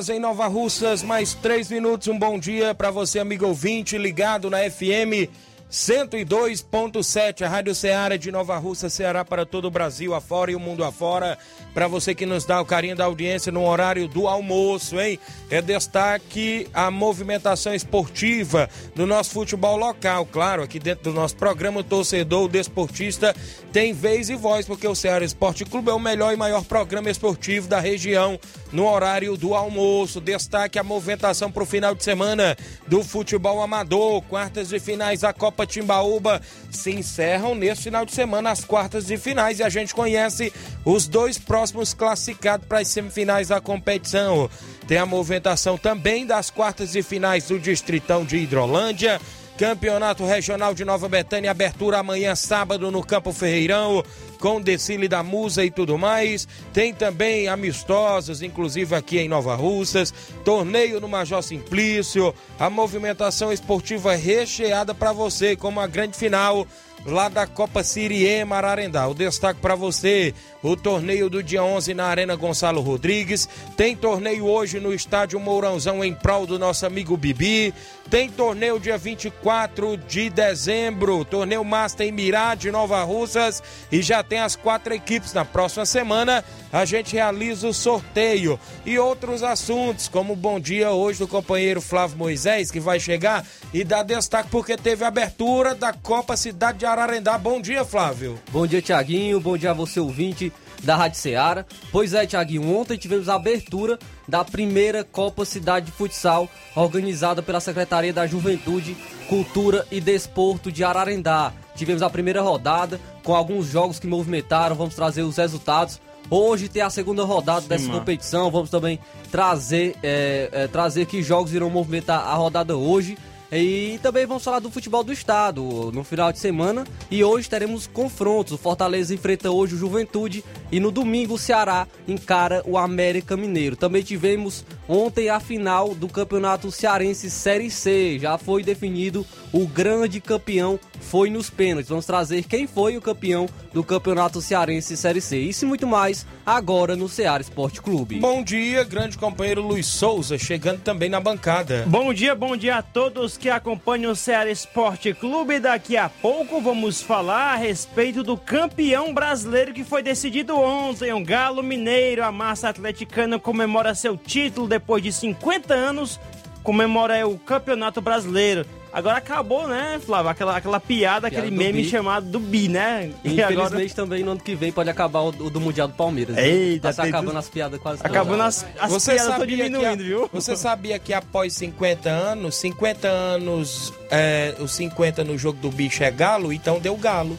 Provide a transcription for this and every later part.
Horas em Nova Russas, mais 3 minutos. Um bom dia para você, amigo ouvinte, ligado na FM 102.7, a Rádio Ceará de Nova Russa, Ceará para todo o Brasil afora e o mundo afora. Para você que nos dá o carinho da audiência no horário do almoço, hein? É destaque a movimentação esportiva do nosso futebol local. Claro, aqui dentro do nosso programa, o torcedor, o desportista tem vez e voz, porque o Ceará Esporte Clube é o melhor e maior programa esportivo da região no horário do almoço. Destaque a movimentação para o final de semana do futebol amador, quartas de finais da Copa Timbaúba se encerram neste final de semana as quartas de finais e a gente conhece os dois próximos classificados para as semifinais da competição. Tem a movimentação também das quartas de finais do Distritão de Hidrolândia. Campeonato Regional de Nova Betânia, abertura amanhã, sábado, no Campo Ferreirão, com desfile da Musa e tudo mais. Tem também amistosos, inclusive aqui em Nova Russas. Torneio no Major Simplício. A movimentação esportiva recheada para você, como a grande final lá da Copa Siriema Ararendá. O destaque para você, o torneio do dia 11 na Arena Gonçalo Rodrigues. Tem torneio hoje no Estádio Mourãozão em prol do nosso amigo Bibi. Tem torneio dia 24 de dezembro, torneio Master em Mirá de Nova Russas e já tem as quatro equipes. Na próxima semana a gente realiza o sorteio e outros assuntos, como o bom dia hoje do companheiro Flávio Moisés, que vai chegar e dar destaque porque teve a abertura da Copa Cidade de Ararendá. Bom dia, Flávio. Bom dia, Tiaguinho. Bom dia a você, ouvinte da Rádio Ceará. Pois é, Tiaguinho, ontem tivemos a abertura da primeira Copa Cidade de Futsal, organizada pela Secretaria da Juventude, Cultura e Desporto de Ararendá. Tivemos a primeira rodada com alguns jogos que movimentaram, vamos trazer os resultados. Hoje tem a segunda rodada dessa mano. competição, vamos também trazer, é, é, trazer que jogos irão movimentar a rodada hoje. E também vamos falar do futebol do estado no final de semana. E hoje teremos confrontos. O Fortaleza enfrenta hoje o Juventude. E no domingo o Ceará encara o América Mineiro. Também tivemos ontem a final do Campeonato Cearense Série C. Já foi definido o grande campeão. Foi nos pênaltis. Vamos trazer quem foi o campeão do Campeonato Cearense Série C. Isso e muito mais agora no Ceará Esporte Clube. Bom dia, grande companheiro Luiz Souza, chegando também na bancada. Bom dia, bom dia a todos que acompanham o Ceará Esporte Clube. Daqui a pouco vamos falar a respeito do campeão brasileiro que foi decidido ontem. O Galo Mineiro, a massa atleticana comemora seu título depois de 50 anos, comemora o Campeonato Brasileiro. Agora acabou, né, Flávio? Aquela, aquela piada, aquele do meme bi. chamado do Bi, né? E infelizmente também no ano que vem pode acabar o, o do Mundial do Palmeiras. Eita, tá se tem acabando tudo- as piadas quase todas. Acabando as, as Você piadas estão sabia, que diminuindo, a- viu? você sabia que após 50 anos, 50 anos, é, os 50 no jogo do bicho é galo, então deu galo.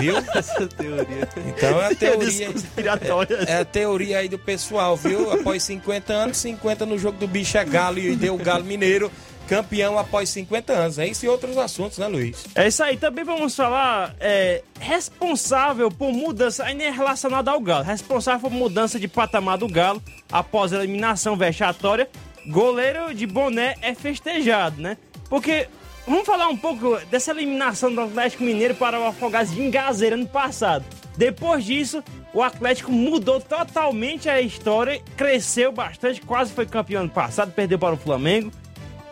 Viu? Essa teoria. Então é a teoria. Conspiratórias. É a teoria aí do pessoal, viu? Após 50 anos, 50 no jogo do bicho é galo e deu o galo mineiro. Campeão após 50 anos. É isso e outros assuntos, né, Luiz? É isso aí, também vamos falar é, responsável por mudança, ainda é relacionado ao Galo, responsável por mudança de patamar do Galo após a eliminação vexatória, goleiro de boné é festejado, né? Porque vamos falar um pouco dessa eliminação do Atlético Mineiro para o Afogados de Engazeira ano passado. Depois disso, o Atlético mudou totalmente a história, cresceu bastante, quase foi campeão ano passado, perdeu para o Flamengo.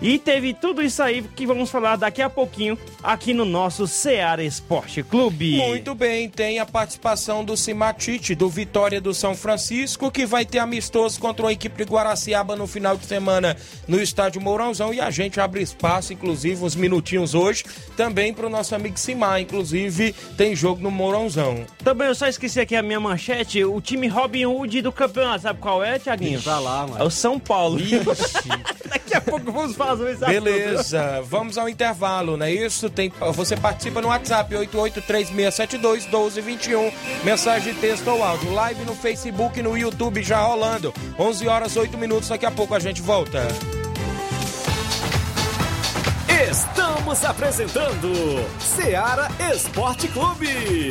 E teve tudo isso aí que vamos falar daqui a pouquinho aqui no nosso Ceará Esporte Clube. Muito bem, tem a participação do Cimatite, do Vitória do São Francisco, que vai ter amistoso contra a equipe de Guaraciaba no final de semana no estádio Mourãozão. E a gente abre espaço, inclusive, uns minutinhos hoje, também para o nosso amigo Simar. Inclusive, tem jogo no Mourãozão. Também eu só esqueci aqui a minha manchete, o time Robin Hood do campeonato, sabe qual é, Thiaguinho? Pra lá, mano. É o São Paulo. daqui a pouco vamos falar sobre esse assunto. Beleza, vamos ao intervalo, não é isso? Tem, você participa no WhatsApp 8836721221, mensagem de texto ou áudio, live no Facebook e no YouTube já rolando. 11 horas 8 minutos, daqui a pouco a gente volta. Estamos apresentando Seara Esporte Clube.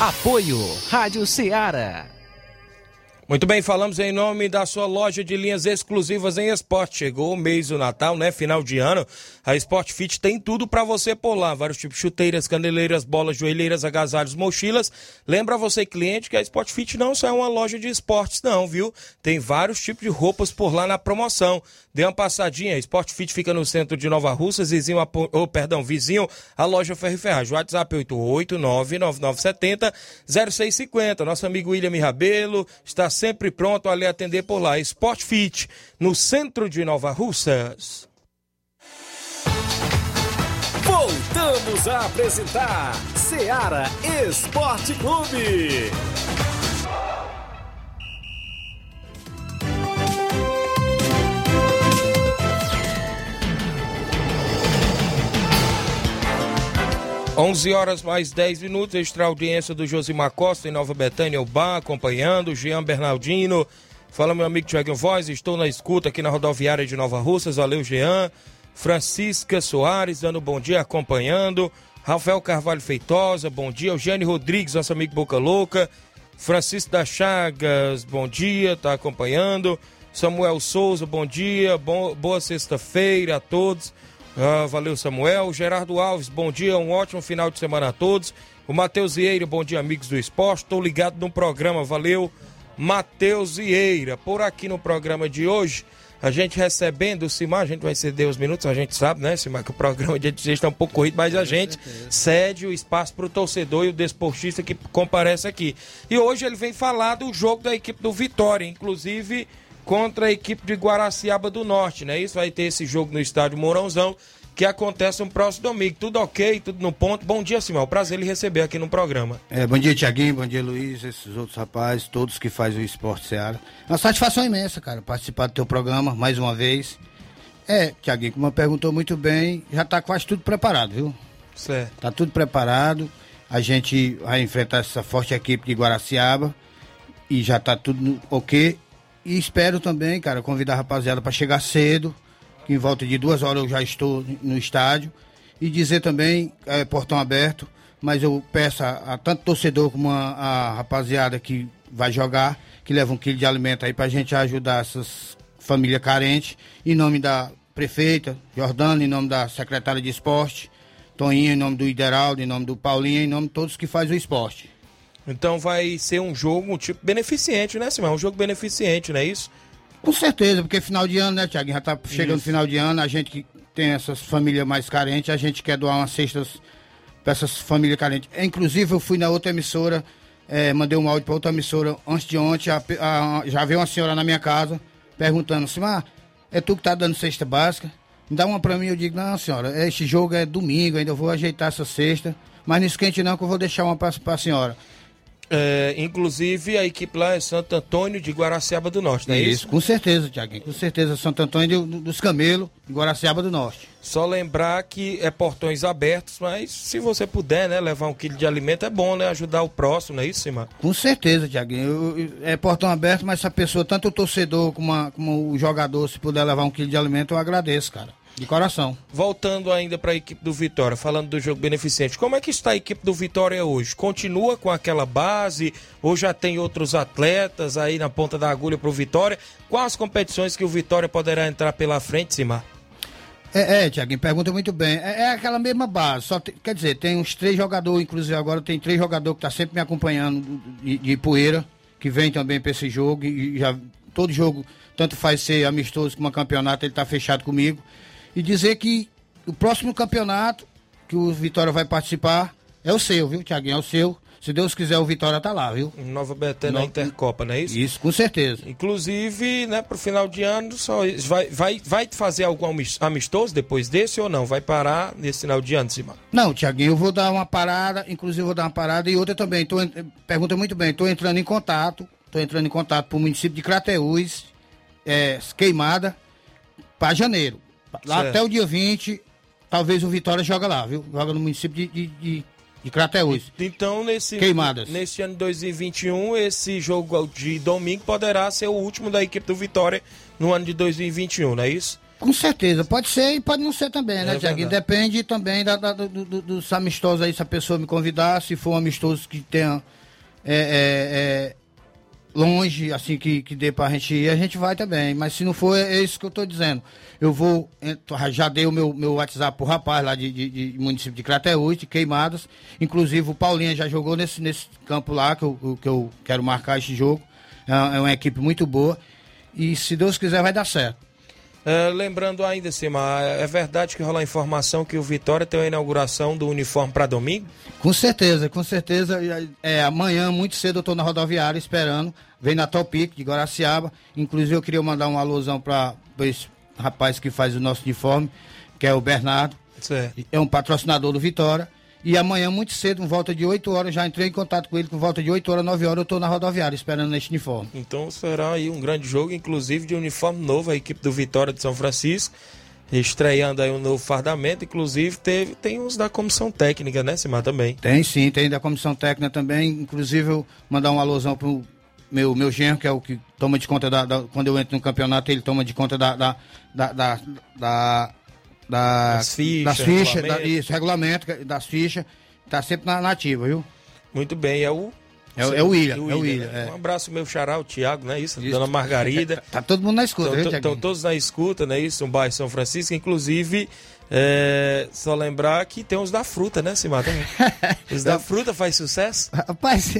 Apoio Rádio Ceará. Muito bem, falamos em nome da sua loja de linhas exclusivas em esporte. Chegou o mês do Natal, né? Final de ano. A Sport Fit tem tudo para você por lá. Vários tipos de chuteiras, caneleiras, bolas, joelheiras, agasalhos, mochilas. Lembra você, cliente, que a Sport Fit não só é uma loja de esportes, não, viu? Tem vários tipos de roupas por lá na promoção. Dê uma passadinha. A Sport Fit fica no centro de Nova Russa, vizinho, a, oh, perdão, vizinho a loja Ferro e Ferragem. WhatsApp 889-9970-0650. Nosso amigo William Rabelo está sempre pronto a lhe atender por lá. Sport Fit, no centro de Nova Russas. Voltamos a apresentar Seara Esporte Clube. 11 horas mais 10 minutos, extra audiência do Josimar Costa em Nova Betânia, o Bar, acompanhando, Jean Bernardino. Fala, meu amigo Tiago Voz, estou na escuta aqui na rodoviária de Nova Russas, valeu, Jean. Francisca Soares, dando bom dia, acompanhando. Rafael Carvalho Feitosa, bom dia. Eugênio Rodrigues, nosso amigo Boca Louca. Francisco das Chagas, bom dia, tá acompanhando. Samuel Souza, bom dia, boa sexta-feira a todos. Ah, valeu, Samuel. Gerardo Alves, bom dia, um ótimo final de semana a todos. O Matheus Vieira, bom dia, amigos do esporte. Estou ligado no programa, valeu, Matheus Vieira. Por aqui no programa de hoje, a gente recebendo o Simar, a gente vai ceder os minutos, a gente sabe, né, Simar, que o programa de hoje está um pouco corrido, mas a gente cede o espaço para o torcedor e o desportista que comparece aqui. E hoje ele vem falar do jogo da equipe do Vitória, inclusive contra a equipe de Guaraciaba do Norte, né? Isso vai ter esse jogo no estádio Mourãozão, que acontece no próximo domingo. Tudo ok, tudo no ponto. Bom dia, Simão. Prazer lhe receber aqui no programa. É, bom dia, Tiaguinho. Bom dia, Luiz. Esses outros rapazes, todos que fazem o esporte Seara. É uma satisfação imensa, cara, participar do teu programa mais uma vez. É, Tiaguinho, como perguntou muito bem, já tá quase tudo preparado, viu? Certo. Tá tudo preparado. A gente vai enfrentar essa forte equipe de Guaraciaba e já tá tudo ok. E espero também, cara, convidar a rapaziada para chegar cedo, que em volta de duas horas eu já estou no estádio. E dizer também, é, portão aberto, mas eu peço a, a tanto torcedor como a, a, rapaziada que vai jogar, que leva um quilo de alimento aí pra gente ajudar essas famílias carentes. Em nome da prefeita, Jordana, em nome da secretária de esporte, Toninho, em nome do Ideraldo, em nome do Paulinho, em nome de todos que fazem o esporte. Então vai ser um jogo, um tipo beneficente, né, Simão? Um jogo beneficente, não é isso? Com certeza, porque final de ano, né, Tiago? Já tá chegando Isso. final de ano, a gente que tem essas famílias mais carentes, a gente quer doar umas cestas para essas famílias carentes. É, Inclusive, eu fui na outra emissora, é, mandei um áudio para outra emissora antes de ontem, a a- já veio uma senhora na minha casa perguntando assim, mas é tu que tá dando cesta básica? Me dá uma para mim, eu digo, não senhora, este jogo é domingo, ainda vou ajeitar essa cesta, mas não esquente não que eu vou deixar uma para a senhora. É, inclusive, a equipe lá é Santo Antônio de Guaraciaba do Norte, não é isso? com certeza, Tiaguinho, com certeza, Santo Antônio do- dos Camelos, em Guaraciaba do Norte. Só lembrar que é portões abertos, mas se você puder, né, levar um quilo de alimento é bom, né? Ajudar o próximo, não é isso, Simar? Com certeza, Tiaguinho. É portão aberto, mas se a pessoa, tanto o torcedor como, a- como o jogador, se puder levar um quilo de alimento, eu agradeço, cara. De coração. Voltando ainda para a equipe do Vitória, falando do jogo beneficente, como é que está a equipe do Vitória hoje? Continua com aquela base ou já tem outros atletas aí na ponta da agulha para o Vitória? Quais competições que o Vitória poderá entrar pela frente, Simar? É, é Tiaguinho, pergunta muito bem. É, é aquela mesma base, só tem- quer dizer, tem uns três jogadores, inclusive agora tem três jogadores que estão sempre me acompanhando de, de poeira, que vem também para esse jogo, e já todo jogo, tanto faz ser amistoso como campeonato, ele está fechado comigo. E dizer que o próximo campeonato que o Vitória vai participar é o seu, viu, Tiaguinho? É o seu. Se Deus quiser, o Vitória tá lá, viu? Nova Betânia, na Nova- Intercopa, não é isso? Isso, com certeza. Inclusive, né, pro final de ano, só vai, vai, vai fazer algum amis- amistoso depois desse ou não? Vai parar nesse final de ano, Simar? Não, Tiaguinho, eu vou dar uma parada, inclusive vou dar uma parada e outra também. Tô, pergunta muito bem, estou entrando em contato, estou entrando em contato para o município de Crateús, é, queimada, para janeiro. Lá Certo. até o dia 20, talvez o Vitória joga lá, viu? Joga no município de, de, de, de Crateús. Então, nesse, Queimadas. nesse ano de 2021, esse jogo de domingo poderá ser o último da equipe do Vitória no ano de 2021, não é isso? Com certeza, pode ser e pode não ser também, né, É Tiaguinho? Depende também da, da- do- do- dos amistosos aí, se a pessoa me convidar, se for um amistoso que tenha é, é, é, longe, assim, que, que dê pra gente ir, a gente vai também. Mas se não for, é isso que eu tô dizendo. Eu vou, já dei o meu, meu WhatsApp pro rapaz lá de, de, de município de Crateús, de Queimadas. Inclusive o Paulinho já jogou nesse, nesse campo lá, que eu, que eu quero marcar esse jogo. É é uma equipe muito boa. E se Deus quiser, vai dar certo. É, lembrando ainda, Simar, é verdade que rola a informação que o Vitória tem a inauguração do uniforme para domingo? Com certeza, com certeza. É, amanhã, muito cedo, eu estou na rodoviária esperando. Vem na Topic, de Guaraciaba. Inclusive, eu queria mandar um alusão para esse rapaz que faz o nosso uniforme, que é o Bernardo. Certo. É um patrocinador do Vitória. E amanhã, muito cedo, em volta de 8 horas, já entrei em contato com ele, com volta de 8 horas, 9 horas, eu estou na rodoviária esperando este uniforme. Então será aí um grande jogo, inclusive de uniforme novo, a equipe do Vitória de São Francisco, estreando aí um novo fardamento, inclusive teve, tem uns da comissão técnica, né, Simar, também. Tem sim, tem da comissão técnica também. Inclusive, eu mandar um alusão pro meu, meu genro, que é o que toma de conta da, da- Quando eu entro no campeonato, ele toma de conta da. da, da, da, da- da- Das fichas, das fichas, regulamento. da- isso, regulamento das fichas. Tá sempre na, na ativa, viu? Muito bem, é o... É, é o William, o é o William. né? é. Um abraço meu xará, o Thiago, né, isso? Isso. Dona Margarida. Tá todo mundo na escuta, Estão todos na escuta, né? Isso, no bairro São Francisco. Inclusive, é, só lembrar que tem uns da fruta, né, Simar? Os da fruta faz sucesso? Rapaz,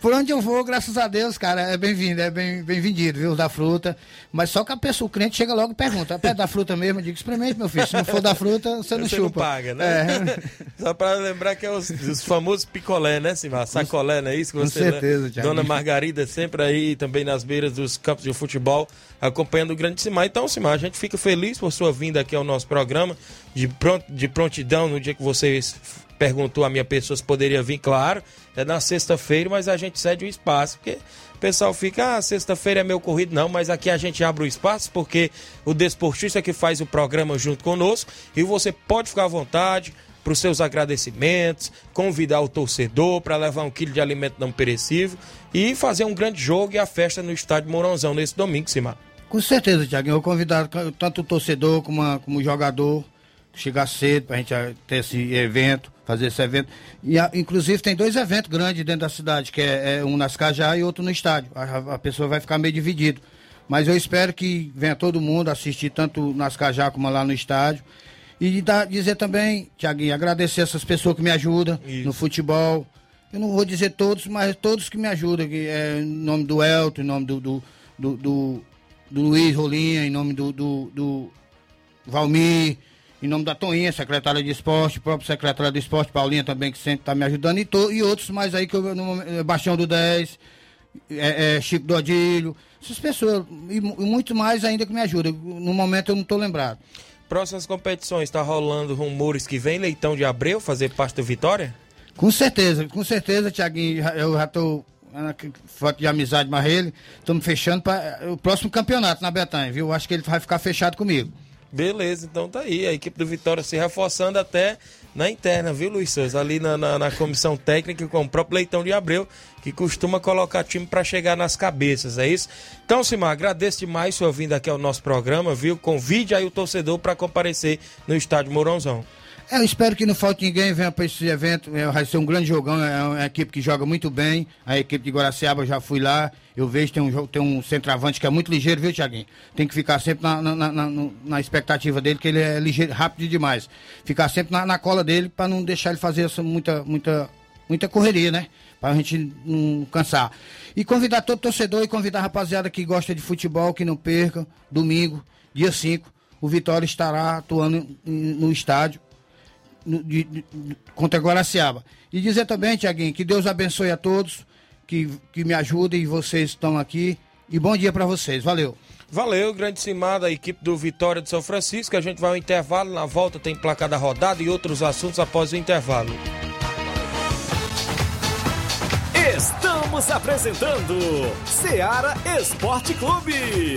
por onde eu vou, graças a Deus, cara, é bem-vindo, é bem, bem vendido, viu? Da fruta. Mas só que a pessoa, o cliente chega logo e pergunta: é da fruta mesmo? Eu digo: experimente, meu filho. Se não for da fruta, você não Você chupa. não paga, né? É. Só pra lembrar que é os, os famosos picolé, né, Simar? Sacolé, não é isso que Com você certeza, né? Dona Margarida sempre aí também nas beiras dos campos de futebol, acompanhando o grande Simar. Então, Simar, a gente fica feliz por sua vinda aqui ao nosso programa, de, pron de prontidão, no dia que você s- perguntou a minha pessoa se poderia vir, claro, é na sexta-feira, mas a gente cede o espaço, porque o pessoal fica, ah, sexta-feira é meu corrido, não, mas aqui a gente abre o espaço, porque o desportista que faz o programa junto conosco, e você pode ficar à vontade, para os seus agradecimentos, convidar o torcedor para levar um quilo de alimento não perecível e fazer um grande jogo e a festa no estádio Mourãozão nesse domingo, Simar. Com certeza, Tiaguinho. Eu convidar tanto o torcedor como, a- como o jogador chegar cedo pra gente ah, ter esse evento, fazer esse evento. E a- inclusive tem dois eventos grandes dentro da cidade, que é, é um nas Cajá e outro no estádio. A, a pessoa vai ficar meio dividido. Mas eu espero que venha todo mundo assistir tanto nas Cajá como lá no estádio. E dizer também, Tiaguinho, agradecer essas pessoas que me ajudam no futebol. Eu não vou dizer todos, mas todos que me ajudam, que é em nome do Elton, em nome do, do, do, do- do Luiz Rolinha, em nome do, do, do Valmir, em nome da Toinha, secretária de esporte, próprio secretário de esporte, Paulinha também, que sempre está me ajudando, e, to, e outros mais aí, que eu, no, eh, Bastião do 10, é, é, Chico do Adílio, essas pessoas, e, e muito mais ainda que me ajudam. No momento eu não estou lembrado. Próximas competições, está rolando rumores que vem Leitão de Abreu fazer parte do Vitória? Com certeza, com certeza, Tiaguinho, eu já estou foto de amizade mais ele, estamos fechando para o próximo campeonato na Betanha, viu? Acho que ele vai ficar fechado comigo. Beleza, então tá aí. A equipe do Vitória se reforçando até na interna, viu, Luiz Souza? Ali na, na, na comissão técnica com o próprio Leitão de Abreu, que costuma colocar time para chegar nas cabeças, é isso? Então, Simar, agradeço demais sua vinda aqui ao nosso programa, viu? Convide aí o torcedor para comparecer no estádio Mourãozão. É, Eu espero que não falte ninguém, venha para esse evento. É, vai ser um grande jogão. É uma equipe que joga muito bem. A equipe de Guaraciaba eu já fui lá. Eu vejo tem um tem um centroavante que é muito ligeiro, viu, Tiaguinho? Tem que ficar sempre na, na, na- na- expectativa dele, que ele é ligeiro, rápido demais. Ficar sempre na, na cola dele para não deixar ele fazer essa muita, muita, muita correria, né? Para a gente não cansar. E convidar todo torcedor e convidar a rapaziada que gosta de futebol, que não perca. Domingo, dia 5, o Vitória estará atuando no estádio de- de- contra Guaraciaba. E dizer também, Tiaguinho, que Deus abençoe a todos, que, que me ajudem e vocês estão aqui. E bom dia para vocês. Valeu. Valeu, grande Simar da equipe do Vitória de São Francisco. A gente vai ao intervalo. Na volta tem placa da rodada e outros assuntos após o intervalo. Estamos apresentando Seara Esporte Clube.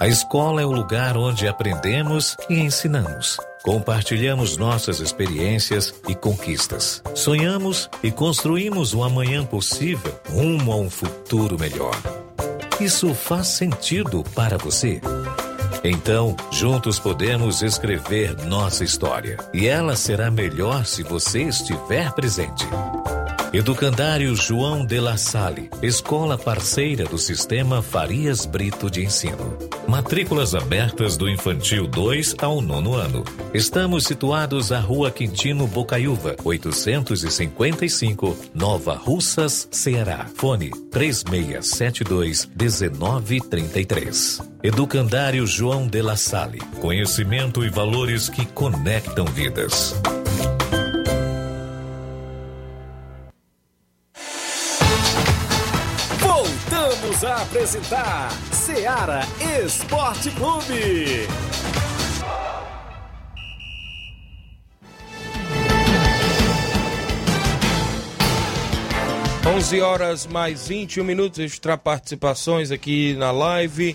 A escola é o lugar onde aprendemos e ensinamos. Compartilhamos nossas experiências e conquistas. Sonhamos e construímos um amanhã possível rumo a um futuro melhor. Isso faz sentido para você? Então, juntos podemos escrever nossa história. E ela será melhor se você estiver presente. Educandário João de La Salle, escola parceira do Sistema Farias Brito de Ensino. Matrículas abertas do Infantil 2 ao nono ano. Estamos situados à Rua Quintino Bocaiúva, 855, Nova Russas, Ceará. Fone 3672 1933. Educandário João de La Salle. Conhecimento e valores que conectam vidas. Apresentar Seara Esporte Clube. 11 horas mais 21 minutos, extra participações aqui na live.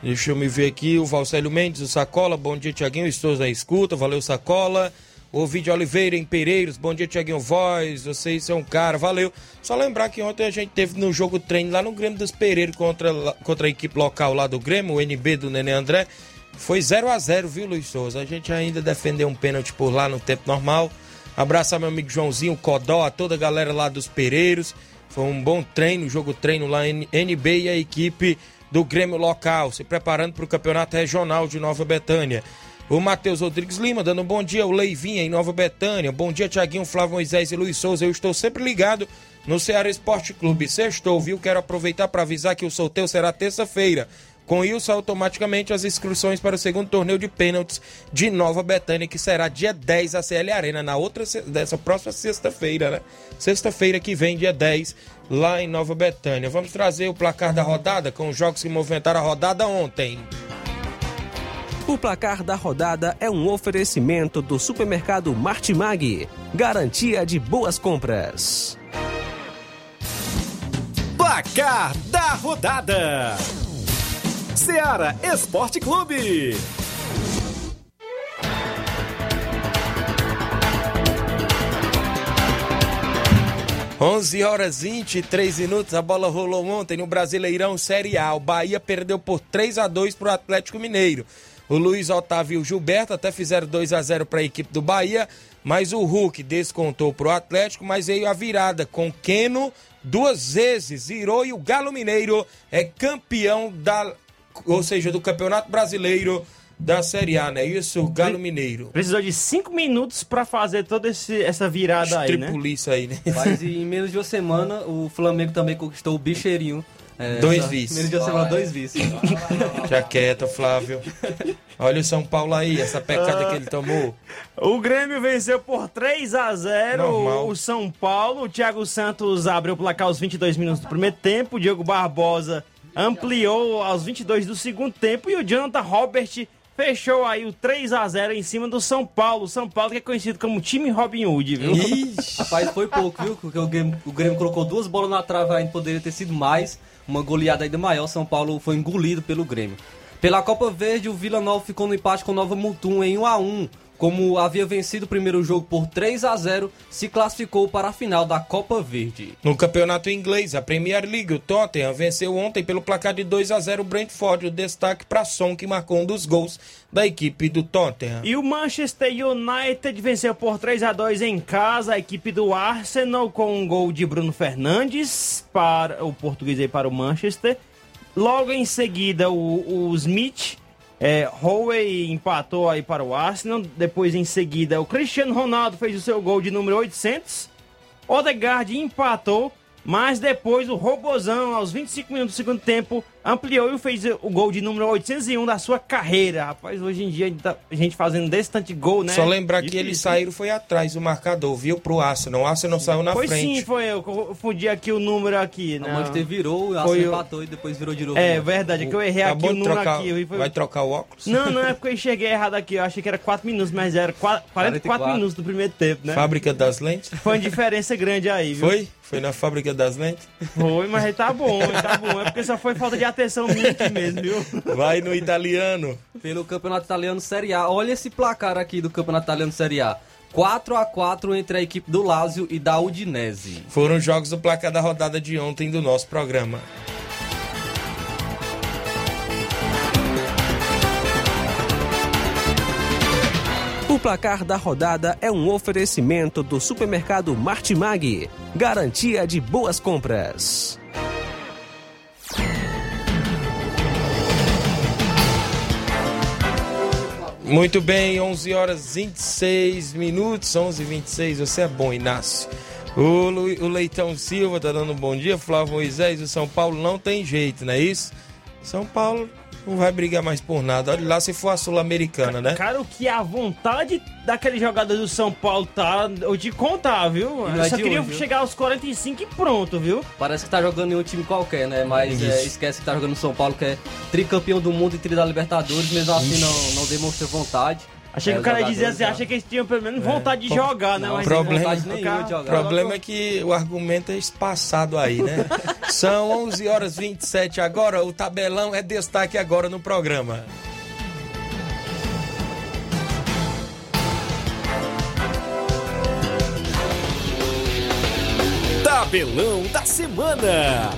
Deixa eu me ver aqui, o Valcélio Mendes, o Sacola, bom dia Tiaguinho, estou na escuta, valeu Sacola. Ovidio Oliveira em Pereiros, bom dia Tiaguinho Voz, vocês são um cara, valeu. Só lembrar que ontem a gente teve no jogo treino lá no Grêmio dos Pereiros contra, contra a equipe local lá do Grêmio, o NB do Nenê André. Foi 0 a 0 viu Luiz Souza? A gente ainda defendeu um pênalti por lá no tempo normal. Abraço ao meu amigo Joãozinho, Codó, a toda a galera lá dos Pereiros. Foi um bom treino, jogo treino lá em NB e a equipe do Grêmio local, se preparando para o Campeonato Regional de Nova Betânia. O Matheus Rodrigues Lima dando um bom dia, o Leivinha em Nova Betânia. Bom dia, Tiaguinho, Flávio Moisés e Luiz Souza. Eu estou sempre ligado no Ceará Esporte Clube. Sextou, viu? Quero aproveitar para avisar que o sorteio será terça-feira. Com isso, automaticamente as inscrições para o segundo torneio de pênaltis de Nova Betânia, que será dia 10 a CL Arena, na outra dessa próxima sexta-feira, né? Sexta-feira que vem, dia 10, lá em Nova Betânia. Vamos trazer o placar da rodada com os jogos que movimentaram a rodada ontem. O placar da rodada é um oferecimento do supermercado Martimag, garantia de boas compras. Placar da rodada: Seara Esporte Clube. 11 horas 23 minutos, a bola rolou ontem no Brasileirão Série A. O Bahia perdeu por 3 a 2 para o Atlético Mineiro. O Luiz Otávio e o Gilberto até fizeram 2 a 0 para a equipe do Bahia, mas o Hulk descontou para o Atlético, mas veio a virada com Queno duas vezes, virou e o Galo Mineiro é campeão da, ou seja, do Campeonato Brasileiro da Série A, né? Isso, o Galo Mineiro. Precisou de cinco minutos para fazer toda esse, essa virada aí, né? Aí, né? Mas em menos de uma semana, o Flamengo também conquistou o bicheirinho. É, Dois vices. Menos de uma semana, dois vices. Já quieto, Flávio. Olha o São Paulo aí, essa pecada que ele tomou. O Grêmio venceu por 3 a 0 Normal. o São Paulo. O Thiago Santos abriu o placar aos 22 minutos do primeiro tempo. O Diego Barbosa ampliou aos 22 do segundo tempo. E o Jonathan Robert fechou aí o 3 a 0 em cima do São Paulo. O São Paulo que é conhecido como time Robin Hood, viu? Rapaz, foi pouco, viu? Porque o Grêmio, o Grêmio colocou duas bolas na trave ainda, poderia ter sido mais. Uma goleada ainda maior. São Paulo foi engolido pelo Grêmio. Pela Copa Verde, o Vila Nova ficou no empate com Nova Mutum em 1 a 1 Como havia vencido o primeiro jogo por 3 a 0 se classificou para a final da Copa Verde. No campeonato inglês, a Premier League, o Tottenham venceu ontem pelo placar de 2 a 0 o Brentford. O destaque para Son, que marcou um dos gols da equipe do Tottenham. E o Manchester United venceu por 3 a 2 em casa a equipe do Arsenal com um gol de Bruno Fernandes para o português aí para o Manchester. Logo em seguida o, o Smith, é, Howe empatou aí para o Arsenal. Depois em seguida o Cristiano Ronaldo fez o seu gol de número 800. Odegaard empatou, mas depois o Robozão, aos 25 minutos do segundo tempo, ampliou e fez o gol de número 801 da sua carreira. Rapaz, hoje em dia a gente, tá- a gente fazendo desse tanto de gol, né? Só lembrar que eles saíram foi atrás do marcador, viu? Pro Arsenal. O Arsenal saiu na foi frente. sim, foi eu. Confundi aqui o número aqui. O né? Manchester virou, o Foi Arsenal o- empatou e depois virou de novo. É verdade, é que eu errei Acabou aqui o número trocar- aqui. Foi- Vai trocar o óculos? Não, não, é porque eu enxerguei errado aqui. Eu achei que era 4 minutos, mas era 4, 44 44. minutos do primeiro tempo, né? Fábrica das lentes? Foi uma diferença grande aí, viu? Foi? Foi na fábrica das lentes? Foi, mas tá bom, tá bom. É porque só foi falta de atenção minha aqui mesmo, viu? Vai no italiano. Pelo Campeonato Italiano Série A. Olha esse placar aqui do Campeonato Italiano Série A. 4 a 4 entre a equipe do Lazio e da Udinese. Foram os jogos do placar da rodada de ontem do nosso programa. O placar da rodada é um oferecimento do supermercado Martimag, garantia de boas compras. Muito bem, 11 horas 26 minutos, 11 e 26 você é bom, Inácio. O, Lu- o Leitão Silva tá dando um bom dia, Flávio Moisés, o São Paulo não tem jeito, não é isso? São Paulo não vai brigar mais por nada, olha lá se for a Sul-Americana, né? Cara, o que a vontade daquele jogador do São Paulo tá, eu te contar, viu? Eu é só de queria hoje, chegar aos 45 e pronto, viu? Parece que tá jogando em um time qualquer, né? Mas é, Isso. esquece que tá jogando no São Paulo, que é tricampeão do mundo e tri da Libertadores, mesmo assim não, não demonstra vontade. Achei É, que o cara ia dizer jogadores assim, achei que eles tinham pelo menos vontade de Pro- jogar, né? Não, Mas problema- vontade o nenhuma cara- de jogar. O problema é que o argumento é espaçado aí, né? São 11 horas 27 agora, o tabelão é destaque agora no programa. Tabelão da semana.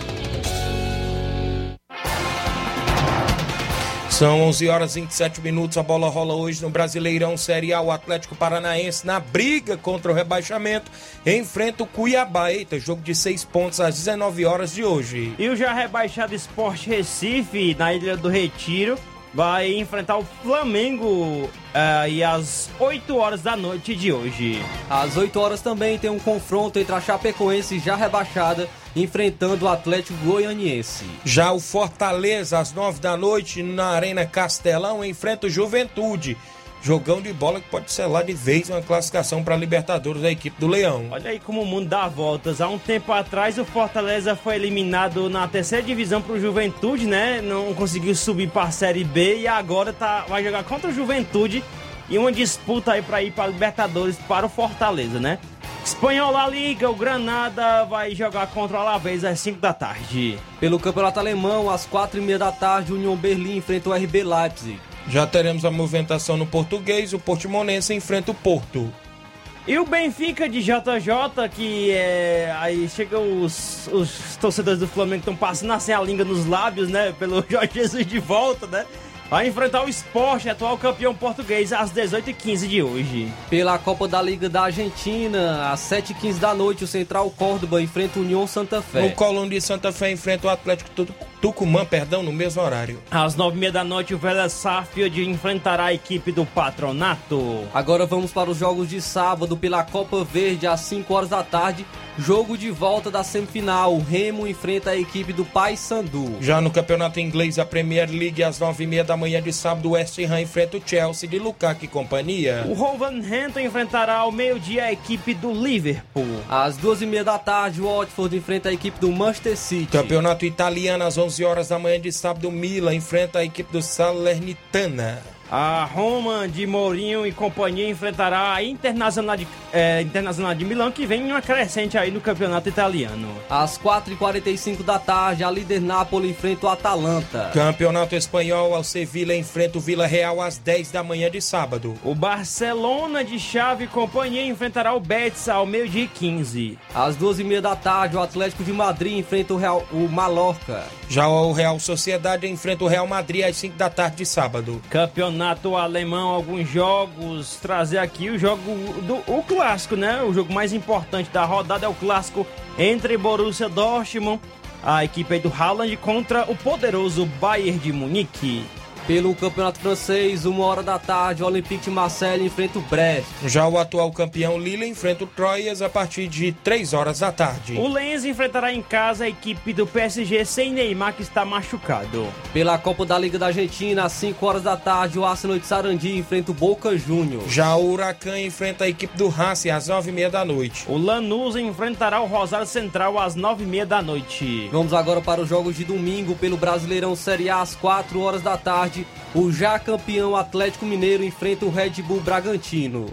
São 11 horas e 27 minutos. A bola rola hoje no Brasileirão Série A. O Atlético Paranaense, na briga contra o rebaixamento, enfrenta o Cuiabá. Eita, jogo de seis pontos às 19 horas de hoje. E o já rebaixado Esporte Recife, na Ilha do Retiro, vai enfrentar o Flamengo eh, e às 8 horas da noite de hoje. Às 8 horas também tem um confronto entre a Chapecoense já rebaixada enfrentando o Atlético Goianiense. Já o Fortaleza, às 9 da noite, na Arena Castelão, enfrenta o Juventude. Jogão de bola que pode selar de vez uma classificação para a Libertadores da equipe do Leão. Olha aí como o mundo dá voltas. Há um tempo atrás, o Fortaleza foi eliminado na terceira divisão para o Juventude, né? Não conseguiu subir para a Série B e agora tá, vai jogar contra o Juventude e uma disputa aí para ir para a Libertadores para o Fortaleza, né? Espanhol La Liga, o Granada vai jogar contra o Alavés às 5 da tarde. Pelo Campeonato Alemão, às 4 e meia da tarde, o Union Berlim enfrenta o RB Leipzig. Já teremos a movimentação no português, o Portimonense enfrenta o Porto. E o Benfica de JJ, que é. Aí chega os, os torcedores do Flamengo que estão passando assim a língua nos lábios, né? Pelo Jorge Jesus de volta, né? Vai enfrentar o Esporte, atual campeão português, às 18h15 de hoje. Pela Copa da Liga da Argentina, às 7h15 da noite, o Central Córdoba enfrenta o União Santa Fé. O Colônia de Santa Fé enfrenta o Atlético Tucumã, perdão, no mesmo horário. Às 9h30 da noite, o Vélez Sarsfield enfrentará a equipe do Patronato. Agora vamos para os jogos de sábado pela Copa Verde, às 5 horas da tarde. Jogo de volta da semifinal. O Remo enfrenta a equipe do Paysandu. Já no campeonato inglês, a Premier League, às 9h30 da manhã de sábado, o West Ham enfrenta o Chelsea de Lukaku e companhia. O Wolverhampton enfrentará ao meio-dia a equipe do Liverpool. Às 2h30 da tarde, o Watford enfrenta a equipe do Manchester City. Campeonato italiano, às 11 horas da manhã de sábado, o Milan enfrenta a equipe do Salernitana. A Roma de Mourinho e companhia enfrentará a Internacional de, é, Internacional de Milão, que vem em uma crescente aí no campeonato italiano. Às 4h45 da tarde, a líder Napoli enfrenta o Atalanta. Campeonato espanhol, o Sevilha enfrenta o Vila Real às 10 da manhã de sábado. O Barcelona de Chave e companhia enfrentará o Betis ao meio-dia e 15. Às 2h30 da tarde, o Atlético de Madrid enfrenta o, Real, o Mallorca. Já o Real Sociedade enfrenta o Real Madrid às 5 da tarde de sábado. Campeonato campeonato alemão, alguns jogos, trazer aqui o jogo do o clássico, né? O jogo mais importante da rodada é o clássico entre Borussia Dortmund, a equipe do Haaland contra o poderoso Bayern de Munique. Pelo Campeonato Francês, uma hora da tarde, o Olympique de Marseille enfrenta o Brest. Já o atual campeão Lille enfrenta o Troyes a partir de 3 horas da tarde. O Lens enfrentará em casa a equipe do PSG sem Neymar, que está machucado. Pela Copa da Liga da Argentina, às 5 horas da tarde, o Arsenal de Sarandi enfrenta o Boca Juniors. Já o Huracan enfrenta a equipe do Racing às 9h30 da noite. O Lanús enfrentará o Rosário Central às 9h30 da noite. Vamos agora para os jogos de domingo pelo Brasileirão Série A às 4 horas da tarde o já campeão Atlético Mineiro enfrenta o Red Bull Bragantino.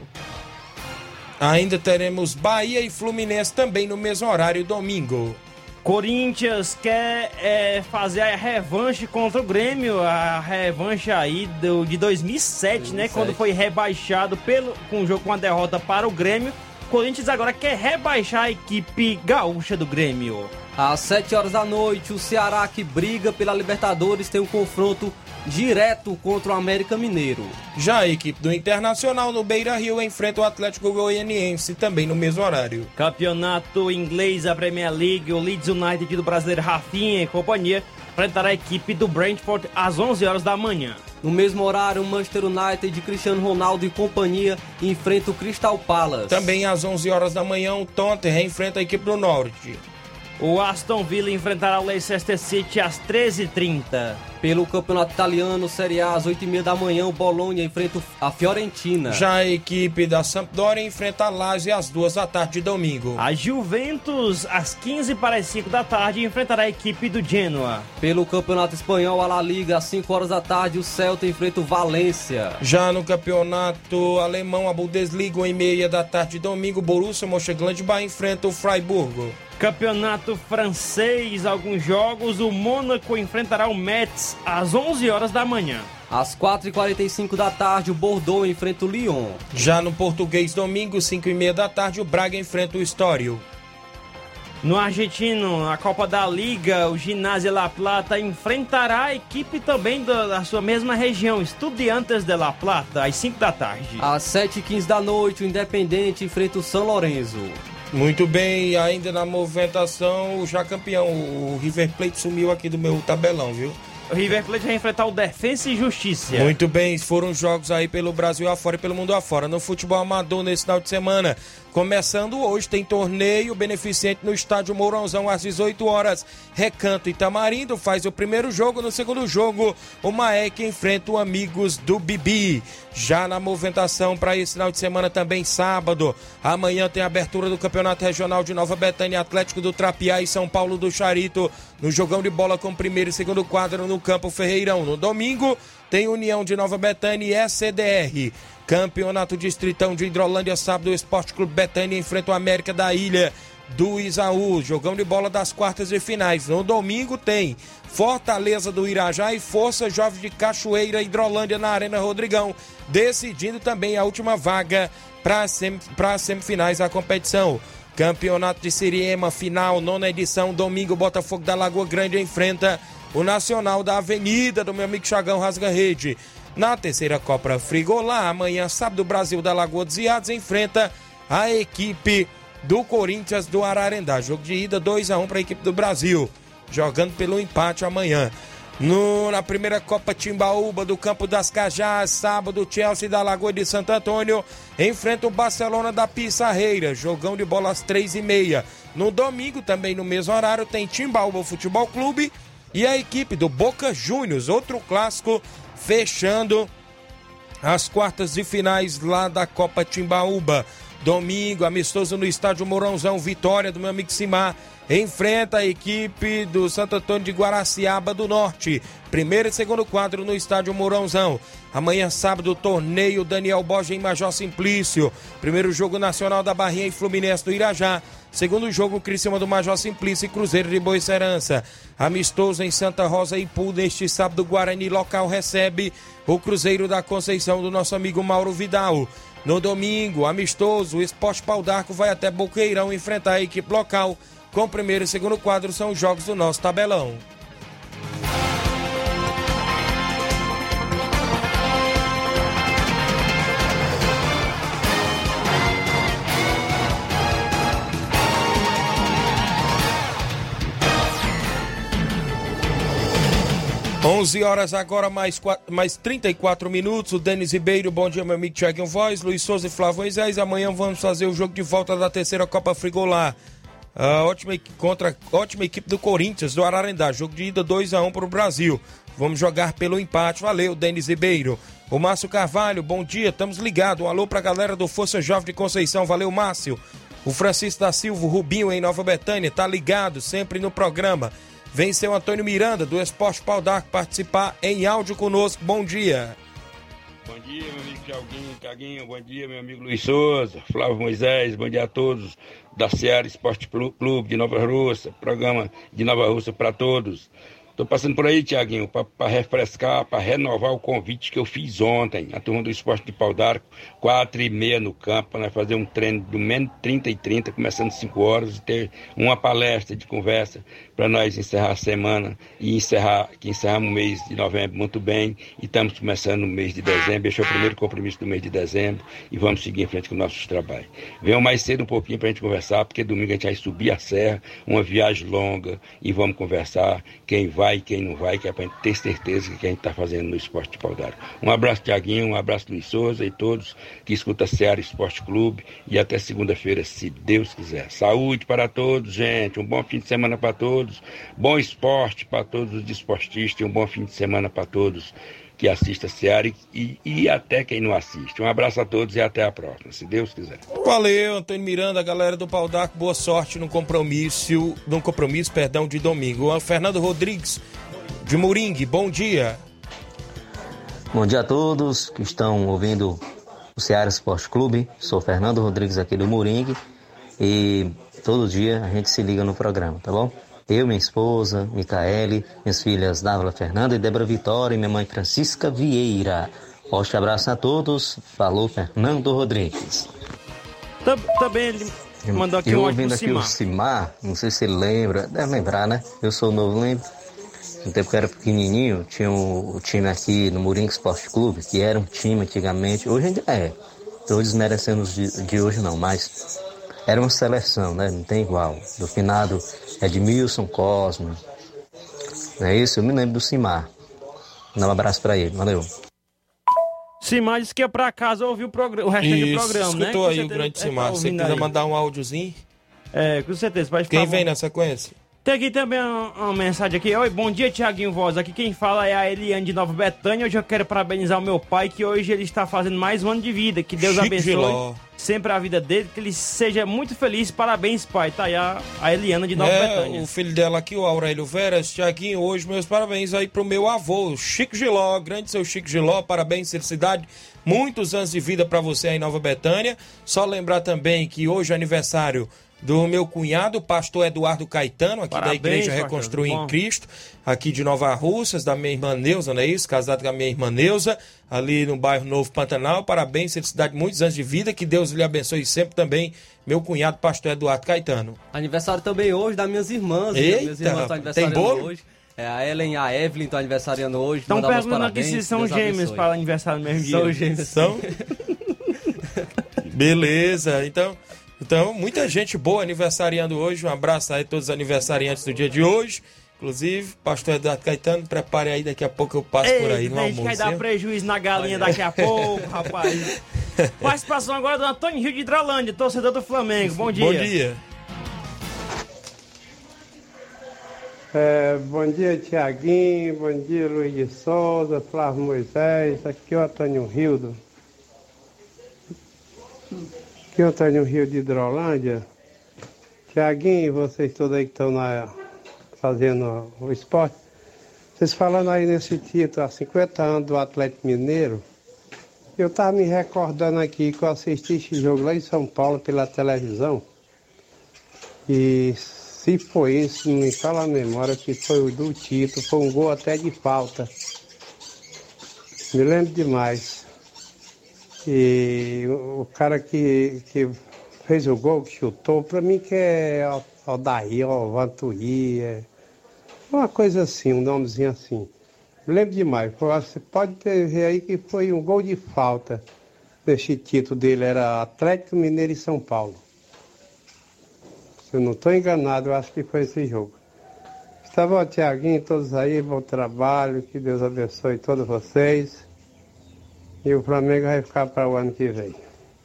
Ainda teremos Bahia e Fluminense também no mesmo horário domingo. Corinthians quer é, fazer a revanche contra o Grêmio, a revanche aí do, de 2007, 2007, né? Quando foi rebaixado pelo, com o jogo com a derrota para o Grêmio. Corinthians agora quer rebaixar a equipe gaúcha do Grêmio. Às 7 horas da noite, o Ceará que briga pela Libertadores tem um confronto direto contra o América Mineiro. Já a equipe do Internacional no Beira Rio enfrenta o Atlético Goianiense também no mesmo horário. Campeonato inglês, a Premier League, o Leeds United do brasileiro Rafinha e companhia enfrentará a equipe do Brentford às 11 horas da manhã. No mesmo horário, o Manchester United de Cristiano Ronaldo e companhia enfrenta o Crystal Palace. Também às 11 horas da manhã, o Tottenham enfrenta a equipe do Norte. O Aston Villa enfrentará o Leicester City às 13h30. Pelo Campeonato Italiano, Série A, às 8h30 da manhã, o Bologna enfrenta a Fiorentina. Já a equipe da Sampdoria enfrenta a Lazio às 2 da tarde de domingo. A Juventus, às 15 para as 5 da tarde, enfrentará a equipe do Genoa. Pelo Campeonato Espanhol, a La Liga, às 5 horas da tarde, o Celta enfrenta o Valência. Já no Campeonato Alemão, a Bundesliga, em meia da tarde de domingo, o Borussia Mönchengladbach enfrenta o Freiburgo. Campeonato francês, alguns jogos. O Mônaco enfrentará o Metz às 11 horas da manhã. Às 4h45 da tarde, o Bordeaux enfrenta o Lyon. Já no português, domingo, 5h30 da tarde, o Braga enfrenta o Estoril. No argentino, a Copa da Liga, o Ginásio La Plata enfrentará a equipe também da, da sua mesma região, Estudiantes de La Plata, às 5 da tarde. Às 7h15 da noite, o Independente enfrenta o São Lourenço. Muito bem, ainda na movimentação, o já campeão, o River Plate sumiu aqui do meu tabelão, viu? O River Plate vai enfrentar o Defensa e Justiça. Muito bem, foram jogos aí pelo Brasil afora e pelo mundo afora. No futebol amador nesse final de semana, Começando hoje, tem torneio beneficente no estádio Mourãozão às 18 horas. Recanto e Tamarindo faz o primeiro jogo. No segundo jogo, o Maek enfrenta o Amigos do Bibi. Já na movimentação para esse final de semana, também sábado. Amanhã tem abertura do Campeonato Regional de Nova Betânia, Atlético do Trapiá e São Paulo do Charito. No jogão de bola com primeiro e segundo quadro no Campo Ferreirão. No domingo, tem União de Nova Betânia e SCDR. Campeonato Distritão de Hidrolândia, sábado, o Esporte Clube Betânia enfrenta o América da Ilha do Isaú. Jogão de bola das quartas e finais. No domingo tem Fortaleza do Irajá e Força Jovem de Cachoeira Hidrolândia na Arena Rodrigão, decidindo também a última vaga para as semifinais da competição. Campeonato de Siriema, final, nona edição, domingo, Botafogo da Lagoa Grande enfrenta o Nacional da Avenida do meu amigo Chagão Rasga Rede. Na terceira Copa Frigolá, amanhã, sábado, Brasil da Lagoa dos Iados enfrenta a equipe do Corinthians do Ararendá. Jogo de ida 2 a 1 para a equipe do Brasil, jogando pelo empate amanhã. No, na primeira Copa Timbaúba do Campo das Cajás, sábado, Chelsea da Lagoa de Santo Antônio enfrenta o Barcelona da Pissarreira, jogão de bola às três e meia. No domingo, também no mesmo horário, tem Timbaúba Futebol Clube e a equipe do Boca Juniors, outro clássico fechando as quartas de finais lá da Copa Timbaúba. Domingo, amistoso no estádio Mourãozão, vitória do meu amigo Simar. Enfrenta a equipe do Santo Antônio de Guaraciaba do Norte. Primeiro e segundo quadro no estádio Mourãozão. Amanhã, sábado, torneio Daniel Borges em Major Simplício. Primeiro jogo nacional da Barrinha e Fluminense do Irajá. Segundo jogo, Criciúma do Major Simplício e Cruzeiro de Boa Serança. Amistoso em Santa Rosa e Pul, neste sábado, Guarani local recebe o Cruzeiro da Conceição do nosso amigo Mauro Vidal. No domingo, amistoso, o Esporte Pau d'Arco vai até Boqueirão enfrentar a equipe local. Com o primeiro e segundo quadro são os jogos do nosso tabelão. 11 horas agora, mais, mais 34 minutos. O Denis Ribeiro, bom dia, meu amigo Thiago Voz, Luiz Souza e Flávio Moisés. Amanhã vamos fazer o jogo de volta da terceira Copa Frigolá. A ótima, contra ótima equipe do Corinthians, do Ararendá. Jogo de ida 2 a 1 para o Brasil. Vamos jogar pelo empate. Valeu, Denis Ribeiro. O Márcio Carvalho, bom dia, estamos ligados. Um alô para a galera do Força Jovem de Conceição. Valeu, Márcio. O Francisco da Silva, Rubinho em Nova Betânia, tá ligado sempre no programa. Venceu Antônio Miranda, do Esporte Pau d'Arco, participar em áudio conosco. Bom dia. Bom dia, meu amigo Tiaguinho, Tiaguinho, bom dia, meu amigo Luiz Souza, Flávio Moisés, bom dia a todos da Seara Esporte Clube de Nova Russa, programa de Nova Russa para todos. Tô passando por aí, Tiaguinho, para refrescar, para renovar o convite que eu fiz ontem. A turma do esporte de pau d'arco, quatro e meia no campo, nós fazer um treino do menos 30 e 30, começando 5 horas, e ter uma palestra de conversa para nós encerrar a semana e encerrar, que encerramos o mês de novembro muito bem. E estamos começando o mês de dezembro. Este é o primeiro compromisso do mês de dezembro e vamos seguir em frente com nossos trabalhos. Venham mais cedo um pouquinho para a gente conversar, porque domingo a gente vai subir a serra, uma viagem longa, e vamos conversar quem vai vai e quem não vai, que é para ter certeza que a gente está fazendo no esporte de pau Um abraço, Tiaguinho, um abraço, Luiz Souza e todos que escutam Seara Esporte Clube. E até segunda-feira, se Deus quiser. Saúde para todos, gente. Um bom fim de semana para todos. Bom esporte para todos os desportistas e um bom fim de semana para todos que assista a Seara e, e, até quem não assiste. Um abraço a todos e até a próxima, se Deus quiser. Valeu, Antônio Miranda, galera do Pau d'Arco, boa sorte no compromisso, no compromisso, perdão, de domingo. O Fernando Rodrigues, de Moringue, bom dia. Bom dia a todos que estão ouvindo o Ceará Esporte Clube. Sou Fernando Rodrigues aqui do Moringue e todo dia a gente se liga no programa, tá bom? Eu, minha esposa, Micaele, minhas filhas Dávila Fernanda e Débora Vitória e minha mãe Francisca Vieira. Forte abraço a todos. Falou Fernando Rodrigues. Também mandou aqui eu um ouvindo aqui o Simar. Simar, não sei se ele lembra, deve lembrar, né? Eu sou novo, lembro. No tempo que eu era pequenininho, tinha o, o time aqui no Moringa Esporte Clube, que era um time antigamente, hoje ainda é. Estou desmerecendo os de, de hoje não, mas era uma seleção, né? Não tem igual. Do finado Edmilson Cosme. Não é isso? Eu me lembro do Simar. Dá um abraço pra ele, valeu. Simar disse que ia pra casa ouvir o, programa, o restante do programa, né? escutou aí o grande tá Simar. Se você ouvindo quiser mandar um áudiozinho, É, com certeza. Pode quem vem bom. na sequência? Tem aqui também uma, uma mensagem aqui. Oi, bom dia, Tiaguinho Voz. Aqui quem fala é a Eliane de Nova Betânia. Hoje eu quero parabenizar o meu pai, que hoje ele está fazendo mais um ano de vida. Que Deus Chique abençoe Giló. sempre a vida dele, que ele seja muito feliz. Parabéns, pai. Tá aí a, a Eliana de Nova É, Betânia. o filho dela aqui, o Aurélio Veras, Tiaguinho, hoje meus parabéns aí pro meu avô, Chico Giló, grande seu Chico Giló, parabéns, felicidade, muitos anos de vida pra você aí em Nova Betânia. Só lembrar também que hoje é aniversário do meu cunhado, o pastor Eduardo Caetano, aqui da Parabéns, Igreja pastor, Reconstrui bom. em Cristo, aqui de Nova Russas, da minha irmã Neuza, não é isso? Casado com a minha irmã Neuza, ali no bairro Novo Pantanal. Parabéns, felicidade, muitos anos de vida, que Deus lhe abençoe sempre também, meu cunhado, pastor Eduardo Caetano. Aniversário também hoje das minhas irmãs. Eita, minhas irmãs estão tem aniversariando bolo? hoje. É, a Ellen e a Evelyn estão aniversariando hoje. Estão perguntando aqui se são Deus gêmeos abençoe. para aniversário no mesmo dia. São gêmeos. São? Beleza, então, então muita gente boa aniversariando hoje. Um abraço aí a todos os aniversariantes do dia de hoje. Inclusive, pastor Eduardo Caetano, prepare aí, daqui a pouco eu passo por aí no Ei, gente, vai almoço. dar prejuízo na galinha daqui a pouco, rapaz. Participação agora do Antônio Rio de Hidrolândia, torcedor do Flamengo. Bom dia. Bom dia. É, bom dia, Tiaguinho. Bom dia, Luiz de Souza, Flávio Moisés. Aqui é o Antônio Rildo. Aqui é Antônio Rio de Hidrolândia. Tiaguinho, vocês todos aí que estão na- fazendo o esporte. Vocês falando aí nesse título, há 50 anos do Atlético Mineiro. Eu estava me recordando aqui que eu assisti esse jogo lá em São Paulo pela televisão. E se foi isso, não me fala a memória que foi o do título, foi um gol até de falta. Me lembro demais. E o cara que, que fez o gol, que chutou, pra mim que é Aldair, Vantuí, é uma coisa assim, um nomezinho assim. Lembro demais. Você pode ver aí que foi um gol de falta. Esse título dele era Atlético Mineiro e São Paulo. Se eu não estou enganado, eu acho que foi esse jogo. Está bom, Tiaguinho, todos aí, bom trabalho, que Deus abençoe todos vocês. E o Flamengo vai ficar para o ano que vem.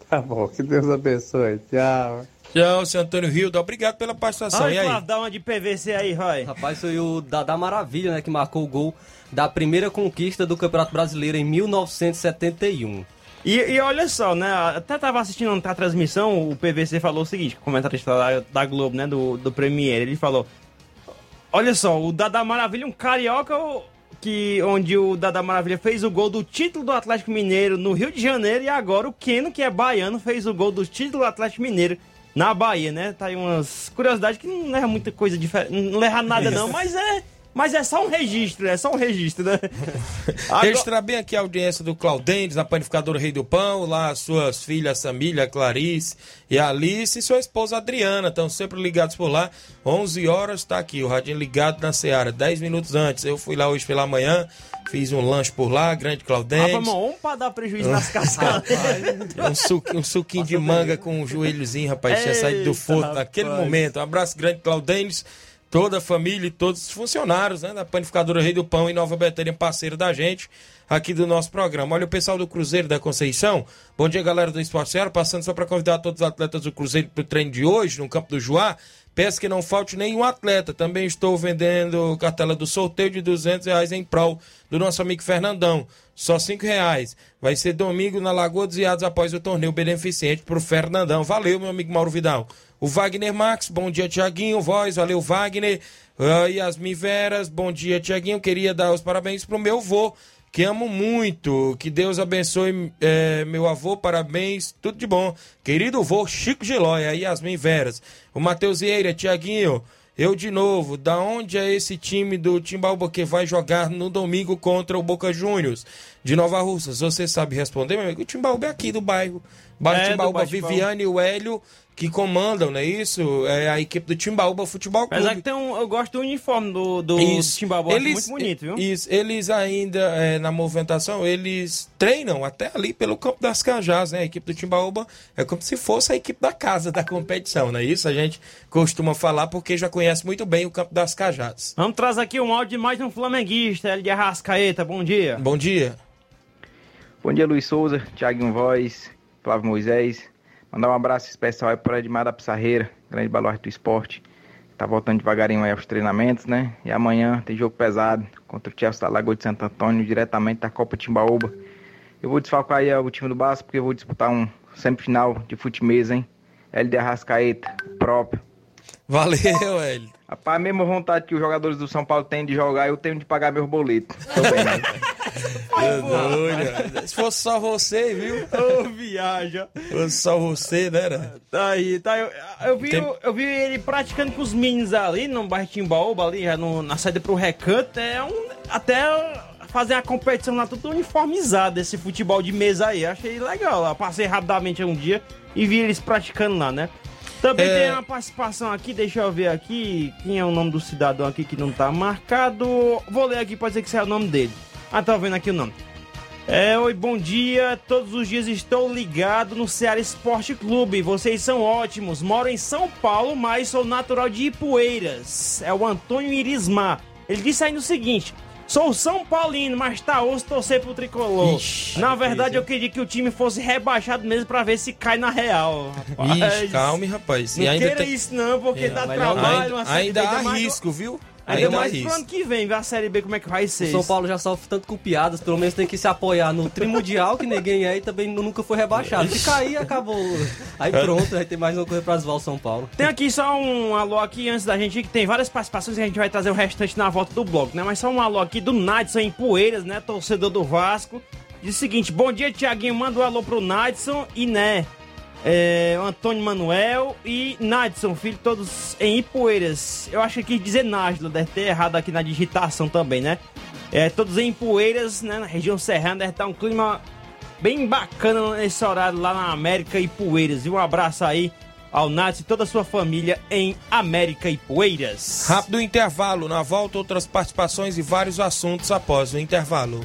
Tá bom, que Deus abençoe. Tchau. Tchau, seu Antônio Rildo. Obrigado pela participação. Ai, e aí? Dá uma de PVC aí, Roy. Rapaz, foi o Dada Maravilha, né, que marcou o gol da primeira conquista do Campeonato Brasileiro em 1971. E, e olha só, né? Até tava assistindo a transmissão, o PVC falou o seguinte, o comentarista da, da Globo, né? Do, do Premier, ele falou. Olha só, o Dada Maravilha, um carioca que, onde o Dada Maravilha fez o gol do título do Atlético Mineiro no Rio de Janeiro e agora o Keno, que é baiano, fez o gol do título do Atlético Mineiro na Bahia, né? Tá aí umas curiosidades que não leva muita coisa diferente, não leva nada não, mas é, mas é só um registro, é só um registro, né? Registrar bem aqui a audiência do Claudentes, na panificadora Rei do Pão, lá as suas filhas, Samília, Clarice e Alice e sua esposa Adriana, estão sempre ligados por lá. 11 horas está aqui, o radinho ligado na Seara, 10 minutos antes. Eu fui lá hoje pela manhã, fiz um lanche por lá, grande Ah, Claudentes. vamos, vamos pra dar prejuízo nas cascadas. Um, suqui- um suquinho de manga com um joelhozinho, rapaz, tinha saído do forno naquele momento. Um abraço grande, Claudênis, toda a família e todos os funcionários né, da Panificadora Rei do Pão em Nova Betânia, parceiro da gente aqui do nosso programa. Olha o pessoal do Cruzeiro da Conceição. Bom dia, galera do Esporte Seara. Passando só para convidar todos os atletas do Cruzeiro para o treino de hoje, no Campo do Juá. Peço que não falte nenhum atleta. Também estou vendendo cartela do sorteio de 200 reais em prol do nosso amigo Fernandão. Só 5 reais. Vai ser domingo na Lagoa dos Iados após o torneio beneficente pro Fernandão. Valeu, meu amigo Mauro Vidal. O Wagner Max, bom dia, Tiaguinho. Voz, valeu, Wagner. Ah, Yasmin Veras, bom dia, Tiaguinho. Queria dar os parabéns pro meu avô, que amo muito. Que Deus abençoe eh, meu avô, parabéns, tudo de bom. Querido avô Chico Gilóia, Yasmin Veras. O Matheus Vieira, Tiaguinho. Eu de novo, da onde é esse time do Timbaúba que vai jogar no domingo contra o Boca Juniors de Nova Russas? Você sabe responder, meu amigo? O Timbaúba é aqui do bairro, Bora É, Timbaúba. Viviane e o Hélio que comandam, não é isso? É a equipe do Timbaúba Futebol Clube. Apesar que tem um, eu gosto do uniforme do, do Isso. Timbaúba, eles, muito bonito, viu? Isso, eles ainda, é, na movimentação, eles treinam até ali pelo campo das Cajás, né? A equipe do Timbaúba é como se fosse a equipe da casa da competição, não é isso? A gente costuma falar porque já conhece muito bem o campo das Cajás. Vamos trazer aqui um áudio de mais um flamenguista, ele de Arrascaeta, bom dia. Bom dia. Bom dia, Luiz Souza, Thiago Voz, Flávio Moisés. Mandar um abraço especial aí para Edmar da Pissarreira, grande baluarte do esporte. Tá voltando devagarinho aí aos treinamentos, né? E amanhã tem jogo pesado contra o Chelsea da Lagoa de Santo Antônio, diretamente da Copa Timbaúba. Eu vou desfalcar aí o time do Basco, porque eu vou disputar um semifinal de fute-mesa, hein? LD Arrascaeta, próprio. Valeu, Hélio. Rapaz, a mesma vontade que os jogadores do São Paulo têm de jogar, eu tenho de pagar meus boletos. Tô bem, né? Meu doido. Se fosse só você, viu? Ô, viaja. Se fosse só você, né? Era? Tá aí, tá. Eu, eu, vi, Tem- eu, eu vi ele praticando com os meninos ali, no bairro Timbaúba, ali, já no- na saída pro recanto. É um. Até fazer a competição lá, tudo uniformizado, esse futebol de mesa aí. Achei legal lá. Passei rapidamente um dia e vi eles praticando lá, né? Também É. tem uma participação aqui, deixa eu ver aqui. Quem é o nome do cidadão aqui que não tá marcado? Vou ler aqui, pode ser que seja o nome dele. Ah, tá vendo aqui o nome. É, oi, bom dia. Todos os dias estou ligado no Ceará Esporte Clube. Vocês são ótimos. Moro em São Paulo, mas sou natural de Ipueiras. É o Antônio Irismar. Ele disse aí no seguinte: Sou São Paulino, mas tá osso torcer pro tricolor. Ixi, na verdade, eu queria que o time fosse rebaixado mesmo pra ver se cai na real. rapaz. Ixi, calme, rapaz. Não E ainda queira tem... isso não, porque É, dá trabalho. Ainda, ainda há mais- risco, viu? Ainda, mais pro ano que vem, ver a Série B como é que vai ser. O São Paulo já sofre tanto com piadas, pelo menos tem que se apoiar no Trimundial, que ninguém aí também nunca foi rebaixado. Se cair, acabou. Aí pronto, vai ter mais uma coisa pra zoar o São Paulo. Tem aqui só um alô aqui antes da gente, que tem várias participações que a gente vai trazer o restante na volta do bloco, né? Mas só um alô aqui do Nadson em Poeiras, né? Torcedor do Vasco. Diz o seguinte: bom dia, Tiaguinho. Manda um alô pro Nadson e né. É, Antônio Manuel e Nadson, filho, todos em Ipueiras. Eu acho que quis dizer Nájila, deve ter errado aqui na digitação também, né? É, todos em Ipueiras, né? Na região serrana, deve estar um clima bem bacana nesse horário lá na América Poeiras. E um abraço aí ao Nath e toda a sua família em América Poeiras. Rápido intervalo. Na volta, outras participações e vários assuntos após o intervalo.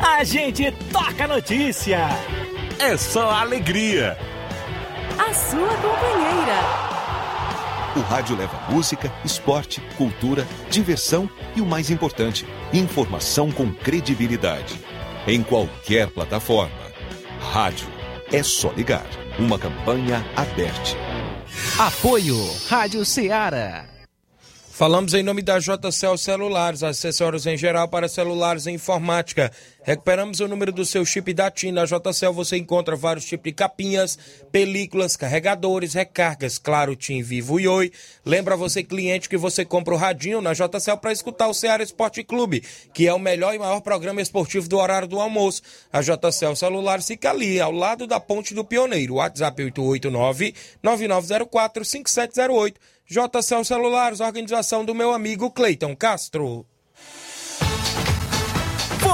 A gente toca notícia. É só alegria. A sua companheira. O rádio leva música, esporte, cultura, diversão e o mais importante, informação com credibilidade. Em qualquer plataforma. Rádio. É só ligar. Uma campanha aberta. Apoio Rádio Ceará. Falamos em nome da JCL Celulares, acessórios em geral para celulares e informática. Recuperamos o número do seu chip da TIM. Na JCL você encontra vários tipos de capinhas, películas, carregadores, recargas, claro, TIM Vivo e Oi. Lembra você, cliente, que você compra o radinho na JCL para escutar o Ceará Esporte Clube, que é o melhor e maior programa esportivo do horário do almoço. A JCL Celulares fica ali, ao lado da Ponte do Pioneiro. WhatsApp 889-9904-5708. JCL Celulares, organização do meu amigo Cleiton Castro.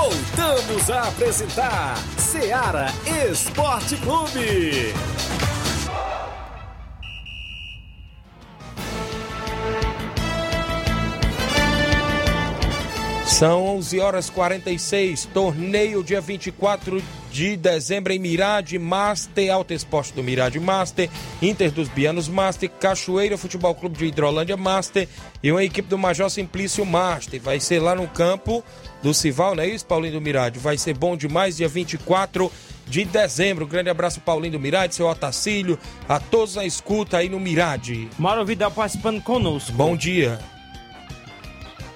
Voltamos a apresentar Seara Esporte Clube. São 11 horas 46, torneio dia 24 de dezembro em Mirade, Master, Alto Esporte do Mirade Master, Inter dos Bianos Master, Cachoeira Futebol Clube de Hidrolândia Master e uma equipe do Major Simplício Master. Vai ser lá no campo do Cival, não é isso, Paulinho do Mirade? Vai ser bom demais, dia 24 de dezembro. Grande abraço, Paulinho do Mirade, seu Otacílio, a todos na escuta aí no Mirade. Mauro Vidal participando conosco. Bom dia.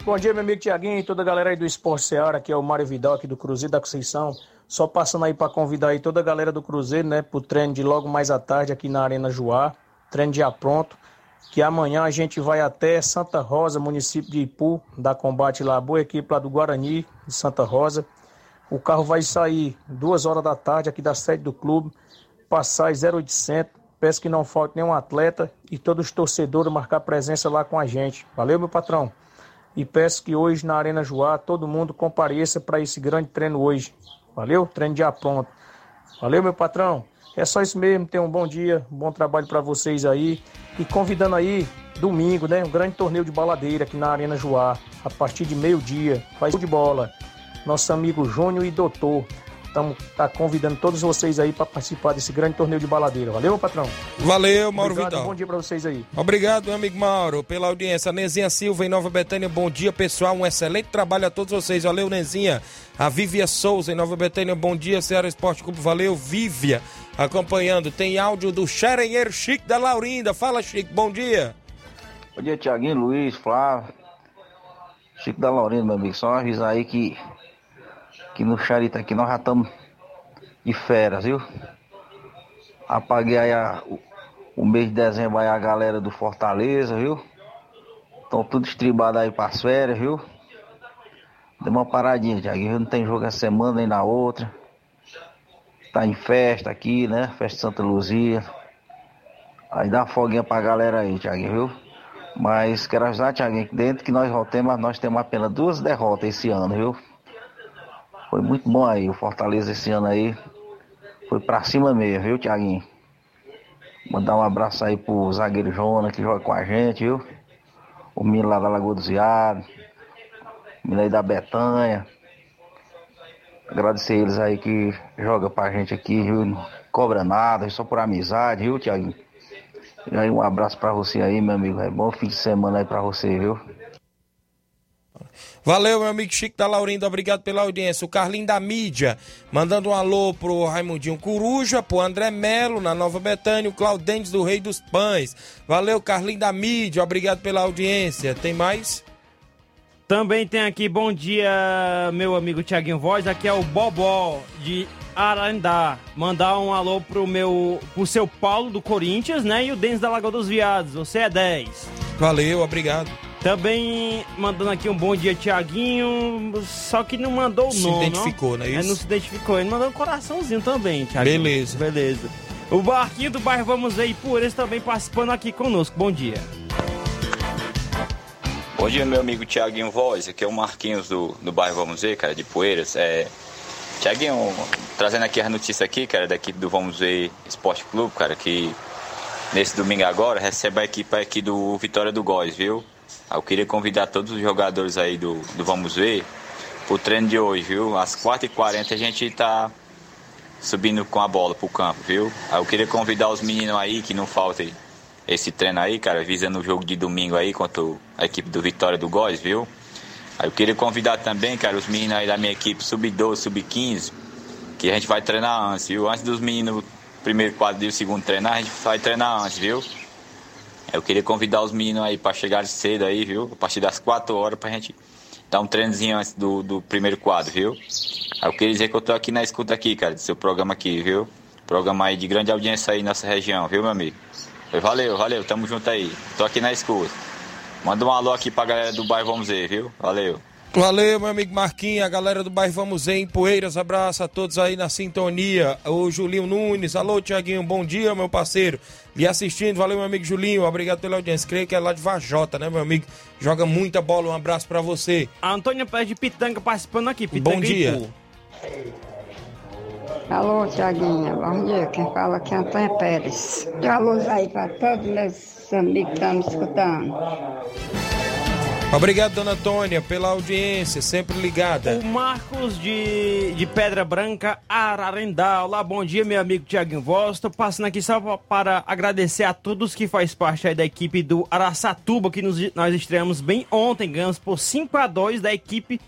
Bom dia, meu amigo Tiaguinho e toda a galera aí do Esporte Seara, aqui é o Mário Vidal aqui do Cruzeiro da Conceição. Só passando aí para convidar aí toda a galera do Cruzeiro, né, pro treino de logo mais à tarde aqui na Arena Joá, treino já pronto, que amanhã a gente vai até Santa Rosa, município de Ipu, da combate lá, boa equipe lá do Guarani, de Santa Rosa. O carro vai sair duas horas da tarde aqui da sede do clube, passar 0800, peço que não falte nenhum atleta e todos os torcedores marcar presença lá com a gente. Valeu, meu patrão? e peço que hoje na Arena Joá todo mundo compareça para esse grande treino hoje. Valeu? Treino já pronto. Valeu, meu patrão. É só isso mesmo. Tenham um bom dia, um bom trabalho para vocês aí. E convidando aí, domingo, né? Um grande torneio de baladeira aqui na Arena Joá, a partir de meio-dia. Faz de bola. Nosso amigo Júnior e Doutor. Estamos tá convidando todos vocês aí para participar desse grande torneio de baladeira. Valeu, patrão? Valeu, Mauro Obrigado, Vidal. Bom dia para vocês aí. Obrigado, meu amigo Mauro, pela audiência. Nezinha Silva em Nova Betânia, bom dia, pessoal. Um excelente trabalho a todos vocês. Valeu, Nezinha. A Vívia Souza em Nova Betânia, bom dia. Ceará Esporte Clube, valeu. Vívia acompanhando. Tem áudio do xerenheiro Chico da Laurinda. Fala, Chico, bom dia. Bom dia, Tiaguinho, Luiz, Flávio. Chico da Laurinda, meu amigo. Só avisar aí que, que no Charita aqui nós já estamos de férias, viu? Apaguei aí a, o, o mês de dezembro aí a galera do Fortaleza, viu? Estão tudo estribado aí pras férias, viu? Deu uma paradinha, Tiaguinho. Não tem jogo essa semana nem na outra. Tá em festa aqui, né? Festa de Santa Luzia. Aí dá uma folguinha pra galera aí, Tiaguinho, viu? Mas quero avisar, Tiaguinho, que dentro que nós voltemos, nós temos apenas duas derrotas esse ano, viu? Foi muito bom aí, o Fortaleza esse ano aí. Foi pra cima mesmo, viu, Tiaguinho? Mandar um abraço aí pro zagueiro Jona que joga com a gente, viu? O menino lá da Lagoa do Ziado. O menino aí da Betanha. Agradecer eles aí que joga pra gente aqui, viu? Não cobra nada, só por amizade, viu, Tiaguinho? E aí um abraço pra você aí, meu amigo. É bom fim de semana aí pra você, viu? Valeu, meu amigo Chico da Laurinda, obrigado pela audiência. O Carlinho da Mídia, mandando um alô pro Raimundinho Coruja, pro André Melo, na Nova Betânia, o Claudentes do Rei dos Pães. Valeu, Carlinho da Mídia, obrigado pela audiência. Tem mais? Também tem aqui, bom dia, meu amigo Tiaguinho Voz. Aqui é o Bobó de Arandá. Mandar um alô pro meu, pro seu Paulo do Corinthians, né? E o Denis da Lagoa dos Viados. Você é 10. Valeu, obrigado. Também mandando aqui um bom dia, Tiaguinho. Só que não mandou o Se nome. identificou, ó. não é É, isso? não se identificou. Ele mandou um coraçãozinho também, Tiaguinho. Beleza. Beleza. O Barquinho do bairro Vamos Ver e por eles também participando aqui conosco. Bom dia. Bom dia, meu amigo Tiaguinho Voz. Aqui é o Marquinhos do, do bairro Vamos Ver, cara, de Poeiras. É, Tiaguinho, trazendo aqui a notícia aqui, cara, da equipe do Vamos Ver Esporte Clube, cara, que nesse domingo agora recebe a equipe aqui do Vitória do Góis, viu? Eu queria convidar todos os jogadores aí do, do Vamos Ver pro treino de hoje, viu? Às 4h40 a gente tá subindo com a bola pro campo, viu? Eu queria convidar os meninos aí que não faltem esse treino aí, cara, visando o jogo de domingo aí contra a equipe do Vitória do Góis, viu? Aí eu queria convidar também, cara, os meninos aí da minha equipe sub-12, sub-15, que a gente vai treinar antes, viu? Antes dos meninos, primeiro quadro e o segundo treinar, a gente vai treinar antes, viu? Eu queria convidar os meninos aí pra chegar cedo aí, viu? A partir das 4 horas pra gente dar um treinozinho antes do, do primeiro quadro, viu? Eu queria dizer que eu tô aqui na escuta aqui, cara, do seu programa aqui, viu? Programa aí de grande audiência aí nessa região, viu, meu amigo? Valeu, valeu, tamo junto aí. Tô aqui na escuta. Manda um alô aqui pra galera do bairro Vamos Ver, viu? Valeu. Valeu, meu amigo Marquinhos, a galera do bairro Vamos em Poeiras, abraço a todos aí na sintonia. O Julinho Nunes, alô Tiaguinho, bom dia, meu parceiro. Me assistindo, valeu, meu amigo Julinho, obrigado pela audiência. Creio que é lá de Vajota, né, meu amigo? Joga muita bola, um abraço pra você. A Antônia Pérez de Pitanga participando aqui. Pitanga Bom e dia. Alô, Tiaguinha, bom dia. Quem fala aqui é Antônia Pérez. E alô aí para todos meus amigos que estão me escutando. Obrigado, dona Antônia, pela audiência, sempre ligada. O Marcos de, de Pedra Branca, Ararendá. Olá, bom dia, meu amigo Tiaguinho Voz. Estou passando aqui só para agradecer a todos que faz parte da equipe do Araçatuba, que nos, nós estreamos bem ontem. Ganhamos por 5 a 2 da equipe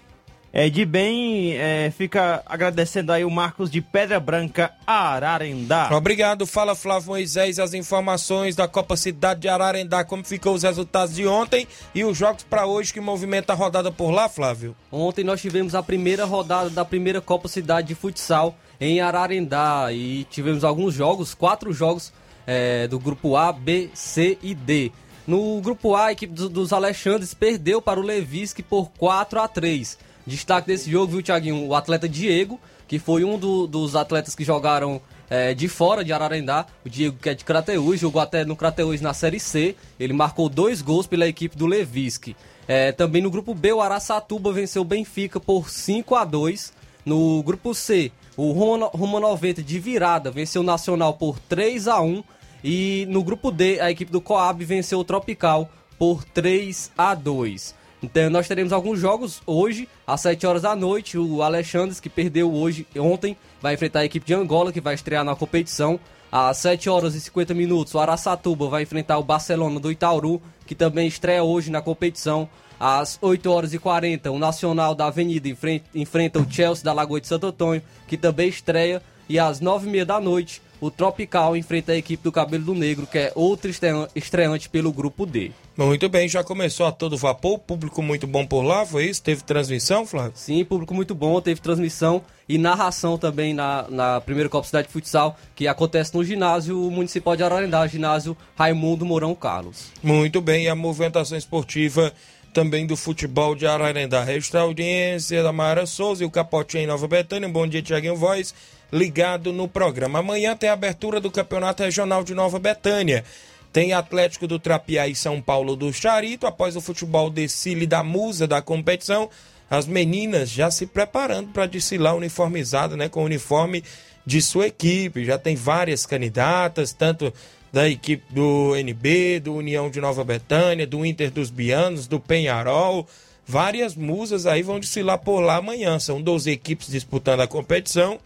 é, de bem. É, fica agradecendo aí o Marcos de Pedra Branca, Ararendá. Obrigado, fala Flávio Moisés, as informações da Copa Cidade de Ararendá, como ficou os resultados de ontem e os jogos para hoje que movimenta a rodada por lá, Flávio. Ontem nós tivemos a primeira rodada da primeira Copa Cidade de Futsal em Ararendá e tivemos alguns jogos, quatro jogos é, do grupo A, B, C e D. No grupo A, a equipe dos Alexandres perdeu para o Levisque por 4 a 3. Destaque desse jogo, viu, Thiaguinho? O atleta Diego, que foi um do, dos atletas que jogaram é, de fora de Ararendá. O Diego, que é de Crateús, jogou até no Crateús na Série C. Ele marcou dois gols pela equipe do Levisque. É, também no grupo B, o Araçatuba venceu o Benfica por 5 a 2 No grupo C, o Roma 90 de virada venceu o Nacional por 3 a 1 E no grupo D, a equipe do Coab venceu o Tropical por 3 a 2 então nós teremos alguns jogos hoje, às 7 horas da noite. O Alexandre, que perdeu hoje, ontem, vai enfrentar a equipe de Angola, que vai estrear na competição. Às 7 horas e 50 minutos, o Araçatuba vai enfrentar o Barcelona do Itauru, que também estreia hoje na competição. Às 8 horas e 40, o Nacional da Avenida enfrenta, enfrenta o Chelsea da Lagoa de Santo Antônio, que também estreia. E às 9h30 da noite, o Tropical enfrenta a equipe do Cabelo do Negro, que é outro estreante pelo grupo D. Muito bem, já começou a todo vapor, público muito bom por lá, foi isso? Teve transmissão, Flávio? Sim, público muito bom, teve transmissão e narração também na, na primeira Copa Cidade de Futsal, que acontece no ginásio municipal de Ararendá, ginásio Raimundo Mourão Carlos. Muito bem, e a movimentação esportiva também do futebol de Ararendá. Registrar a audiência da Mara Souza e o Capotinho em Nova Betânia. Bom dia, Tiaguinho Voz ligado no programa. Amanhã tem a abertura do Campeonato Regional de Nova Betânia. Tem Atlético do Trapiá e São Paulo do Charito. Após o futebol desfile da musa da competição, as meninas já se preparando para desfilar uniformizada, né, com o uniforme de sua equipe. Já tem várias candidatas, tanto da equipe do NB, do União de Nova Betânia, do Inter dos Bianos, do Penharol. Várias musas aí vão desfilar por lá amanhã. São 12 equipes disputando a competição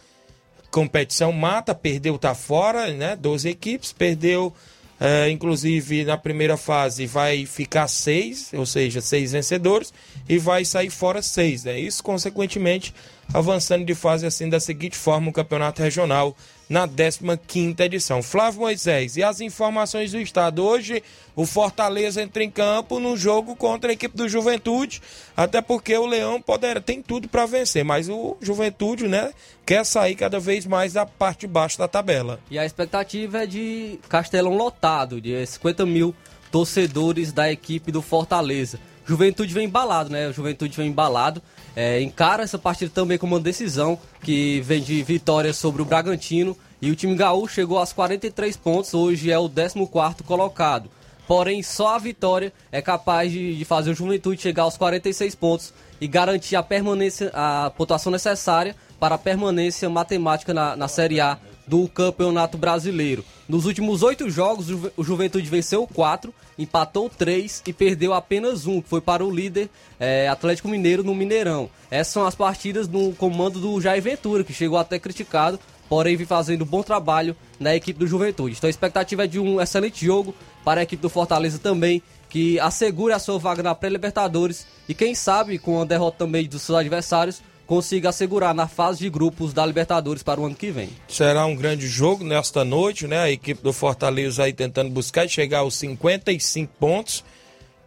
competição mata, perdeu, tá fora, né? 12 equipes, perdeu, é, inclusive na primeira fase vai ficar seis, ou seja, seis vencedores, e vai sair fora seis, né? Isso, consequentemente, avançando de fase assim da seguinte forma o campeonato regional na 15 edição. Flávio Moisés, e as informações do estado. Hoje, o Fortaleza entra em campo no jogo contra a equipe do Juventude, até porque o Leão poder, tem tudo para vencer, mas o Juventude, né, quer sair cada vez mais da parte de baixo da tabela. E a expectativa é de Castelão lotado, de 50 mil torcedores da equipe do Fortaleza. Juventude vem embalado, né? Juventude vem embalado. É, encara essa partida também como uma decisão que vem de vitória sobre o Bragantino. E o time gaúcho chegou aos 43 pontos, hoje é o 14 colocado. Porém, só a vitória é capaz de, de, fazer o Juventude chegar aos 46 pontos e garantir a permanência, a pontuação necessária para a permanência matemática na, na Série A do Campeonato Brasileiro. Nos últimos oito jogos, o Juventude venceu quatro, empatou três e perdeu apenas um, que foi para o líder é, Atlético Mineiro no Mineirão. Essas são as partidas no comando do Jair Ventura, que chegou até criticado, porém vem fazendo bom trabalho na equipe do Juventude. Então a expectativa é de um excelente jogo para a equipe do Fortaleza também, que assegure a sua vaga na pré-Libertadores e quem sabe com a derrota também dos seus adversários consiga assegurar na fase de grupos da Libertadores para o ano que vem. Será um grande jogo nesta noite, né? A equipe do Fortaleza aí tentando buscar e chegar aos 55 pontos.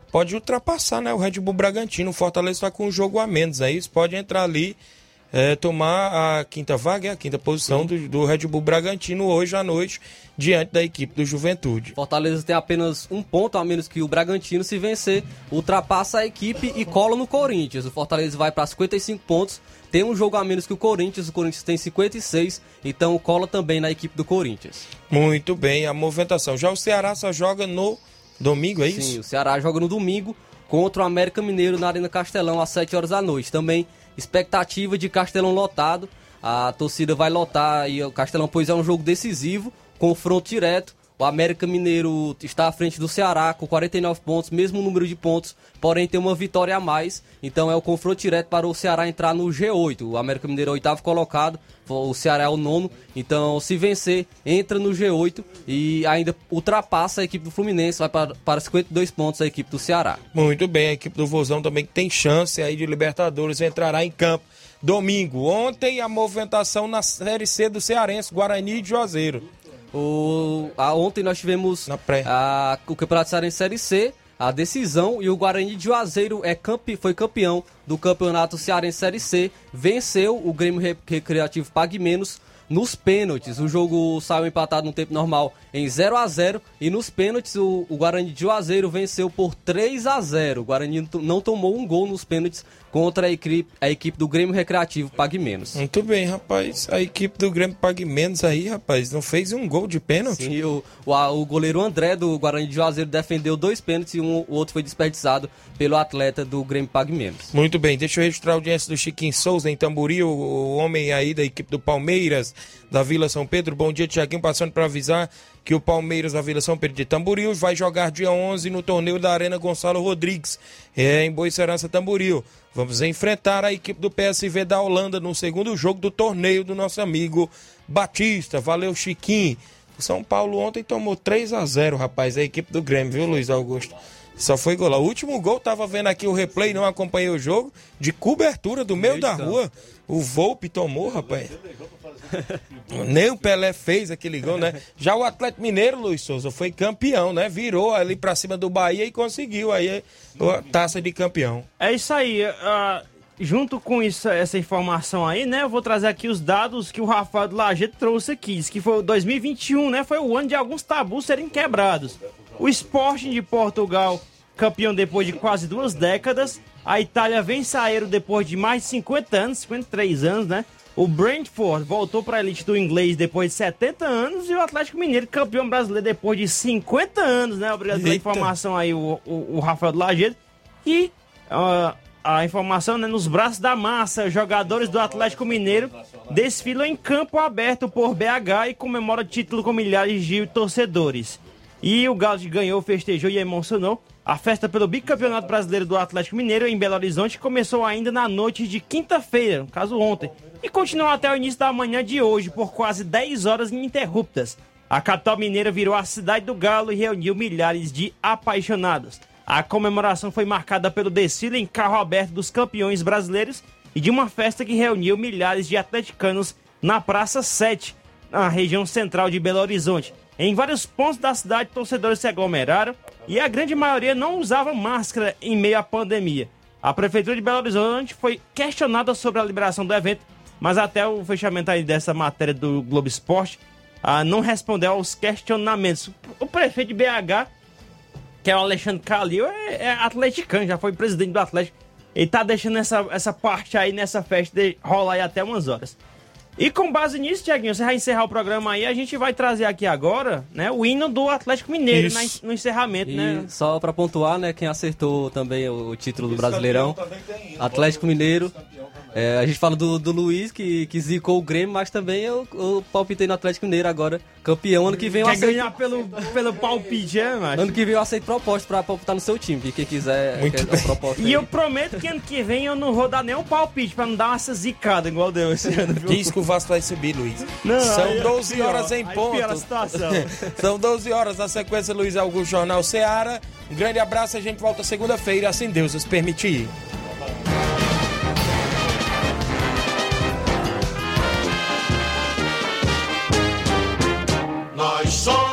Pode ultrapassar, né? O Red Bull Bragantino. O Fortaleza está com um jogo a menos aí. Pode entrar ali é, tomar a quinta vaga, a quinta posição do, do, Red Bull Bragantino hoje à noite, diante da equipe do Juventude. Fortaleza tem apenas um ponto a menos que o Bragantino, se vencer, ultrapassa a equipe e cola no Corinthians. O Fortaleza vai para 55 pontos, tem um jogo a menos que o Corinthians, o Corinthians tem 56, então cola também na equipe do Corinthians. Muito bem, a movimentação. Já o Ceará só joga no domingo, é isso? Sim, o Ceará joga no domingo contra o América Mineiro na Arena Castelão às 7 horas da noite. Também expectativa de Castelão lotado. A torcida vai lotar e o Castelão, pois é um jogo decisivo, confronto direto. O América Mineiro está à frente do Ceará com 49 pontos, mesmo número de pontos, porém tem uma vitória a mais. Então é o confronto direto para o Ceará entrar no G8. O América Mineiro é o oitavo colocado, o Ceará é o nono. Então, se vencer, entra no G8 e ainda ultrapassa a equipe do Fluminense, vai para, para 52 pontos a equipe do Ceará. Muito bem, a equipe do Vozão também tem chance aí de Libertadores entrará em campo domingo. Ontem a movimentação na Série C do Cearense, Guarani e Juazeiro. O, a, ontem nós tivemos a, o Campeonato Cearense Série C, a decisão e o Guarani de Juazeiro é campe, foi campeão do Campeonato Cearense Série C, venceu o Grêmio Recreativo Pague Menos nos pênaltis. O jogo saiu empatado no tempo normal em 0 a 0 e nos pênaltis o, o Guarani de Juazeiro venceu por 3 a 0. O Guarani não tomou um gol nos pênaltis contra a equipe, a equipe do Grêmio Recreativo Pague Menos. Muito bem, rapaz. A equipe do Grêmio Pague Menos aí, rapaz, não fez um gol de pênalti? Sim, o, o, o goleiro André do Guarani de Juazeiro defendeu dois pênaltis e um, o outro foi desperdiçado pelo atleta do Grêmio Pague Menos. Muito bem, deixa eu registrar a audiência do Chiquinho Souza em Tamboril, o homem aí da equipe do Palmeiras, da Vila São Pedro. Bom dia, Tiaguinho, passando para avisar que o Palmeiras da Vila São Pedro de Tamboril vai jogar dia 11 no torneio da Arena Gonçalo Rodrigues, é, em Boicerança Tamboril. Vamos enfrentar a equipe do PSV da Holanda no segundo jogo do torneio do nosso amigo Batista. Valeu, Chiquinho. O São Paulo ontem tomou 3 a 0 rapaz, a equipe do Grêmio, viu, Luiz Augusto? Só foi gol. O último gol, tava vendo aqui o replay, não acompanhei o jogo, de cobertura do meio da rua. O Volpe tomou, rapaz. Nem o Pelé fez aquele gol, né? Já o Atlético Mineiro, Luiz Souza, foi campeão, né? Virou ali pra cima do Bahia e conseguiu aí a taça de campeão. É isso aí. Uh, junto com isso, essa informação aí, né? Eu vou trazer aqui os dados que o Rafael do Lajeto trouxe aqui. Diz que foi 2021, né? Foi o ano de alguns tabus serem quebrados. O Sporting de Portugal, campeão depois de quase duas décadas. A Itália vem sair depois de mais de 50 anos, 53 anos, né? O Brentford voltou para a elite do inglês depois de 70 anos e o Atlético Mineiro campeão brasileiro depois de 50 anos, né? Obrigado pela Eita. informação aí, o, o, o Rafael do. E uh, a informação, né? Nos braços da massa, jogadores do Atlético Mineiro desfilam em campo aberto por BH e comemoram título com milhares de torcedores. E o Galo ganhou, festejou e emocionou. A festa pelo bicampeonato brasileiro do Atlético Mineiro em Belo Horizonte começou ainda na noite de quinta-feira, no caso ontem, e continuou até o início da manhã de hoje, por quase 10 horas ininterruptas. A capital mineira virou a cidade do Galo e reuniu milhares de apaixonados. A comemoração foi marcada pelo desfile em carro aberto dos campeões brasileiros e de uma festa que reuniu milhares de atleticanos na Praça 7, na região central de Belo Horizonte. Em vários pontos da cidade, torcedores se aglomeraram e a grande maioria não usava máscara em meio à pandemia. A Prefeitura de Belo Horizonte foi questionada sobre a liberação do evento, mas até o fechamento aí dessa matéria do Globo Esporte ah, não respondeu aos questionamentos. O prefeito de BH, que é o Alexandre Calil, é, é atleticano, já foi presidente do Atlético. Ele tá deixando essa, essa parte aí nessa festa de rolar aí até umas horas. E com base nisso, Tiaguinho, você vai encerrar o programa aí, a gente vai trazer aqui agora, né, o hino do Atlético Mineiro na- no encerramento, E né? só pra pontuar, né, quem acertou também o, título do Brasileirão, Atlético Mineiro. É, a gente fala do, do Luiz, que, que zicou o Grêmio, mas também eu, eu palpitei no Atlético Mineiro agora, campeão. Ano que vem eu Quer aceito, ganhar pelo, pelo palpite, é, macho? ano que vem eu aceito proposta pra palpitar no seu time, e quem quiser Muito quer, proposta E aí. eu prometo que ano que vem eu não vou dar nenhum palpite pra não dar uma zicada igual deu esse ano. viu? O Vasco vai subir, Luiz. Não, São aí é 12 pior, horas em ponto. São 12 horas na sequência, Luiz Augusto Jornal Seara. Um grande abraço, a gente volta segunda-feira, assim Deus nos permitir. Nós somos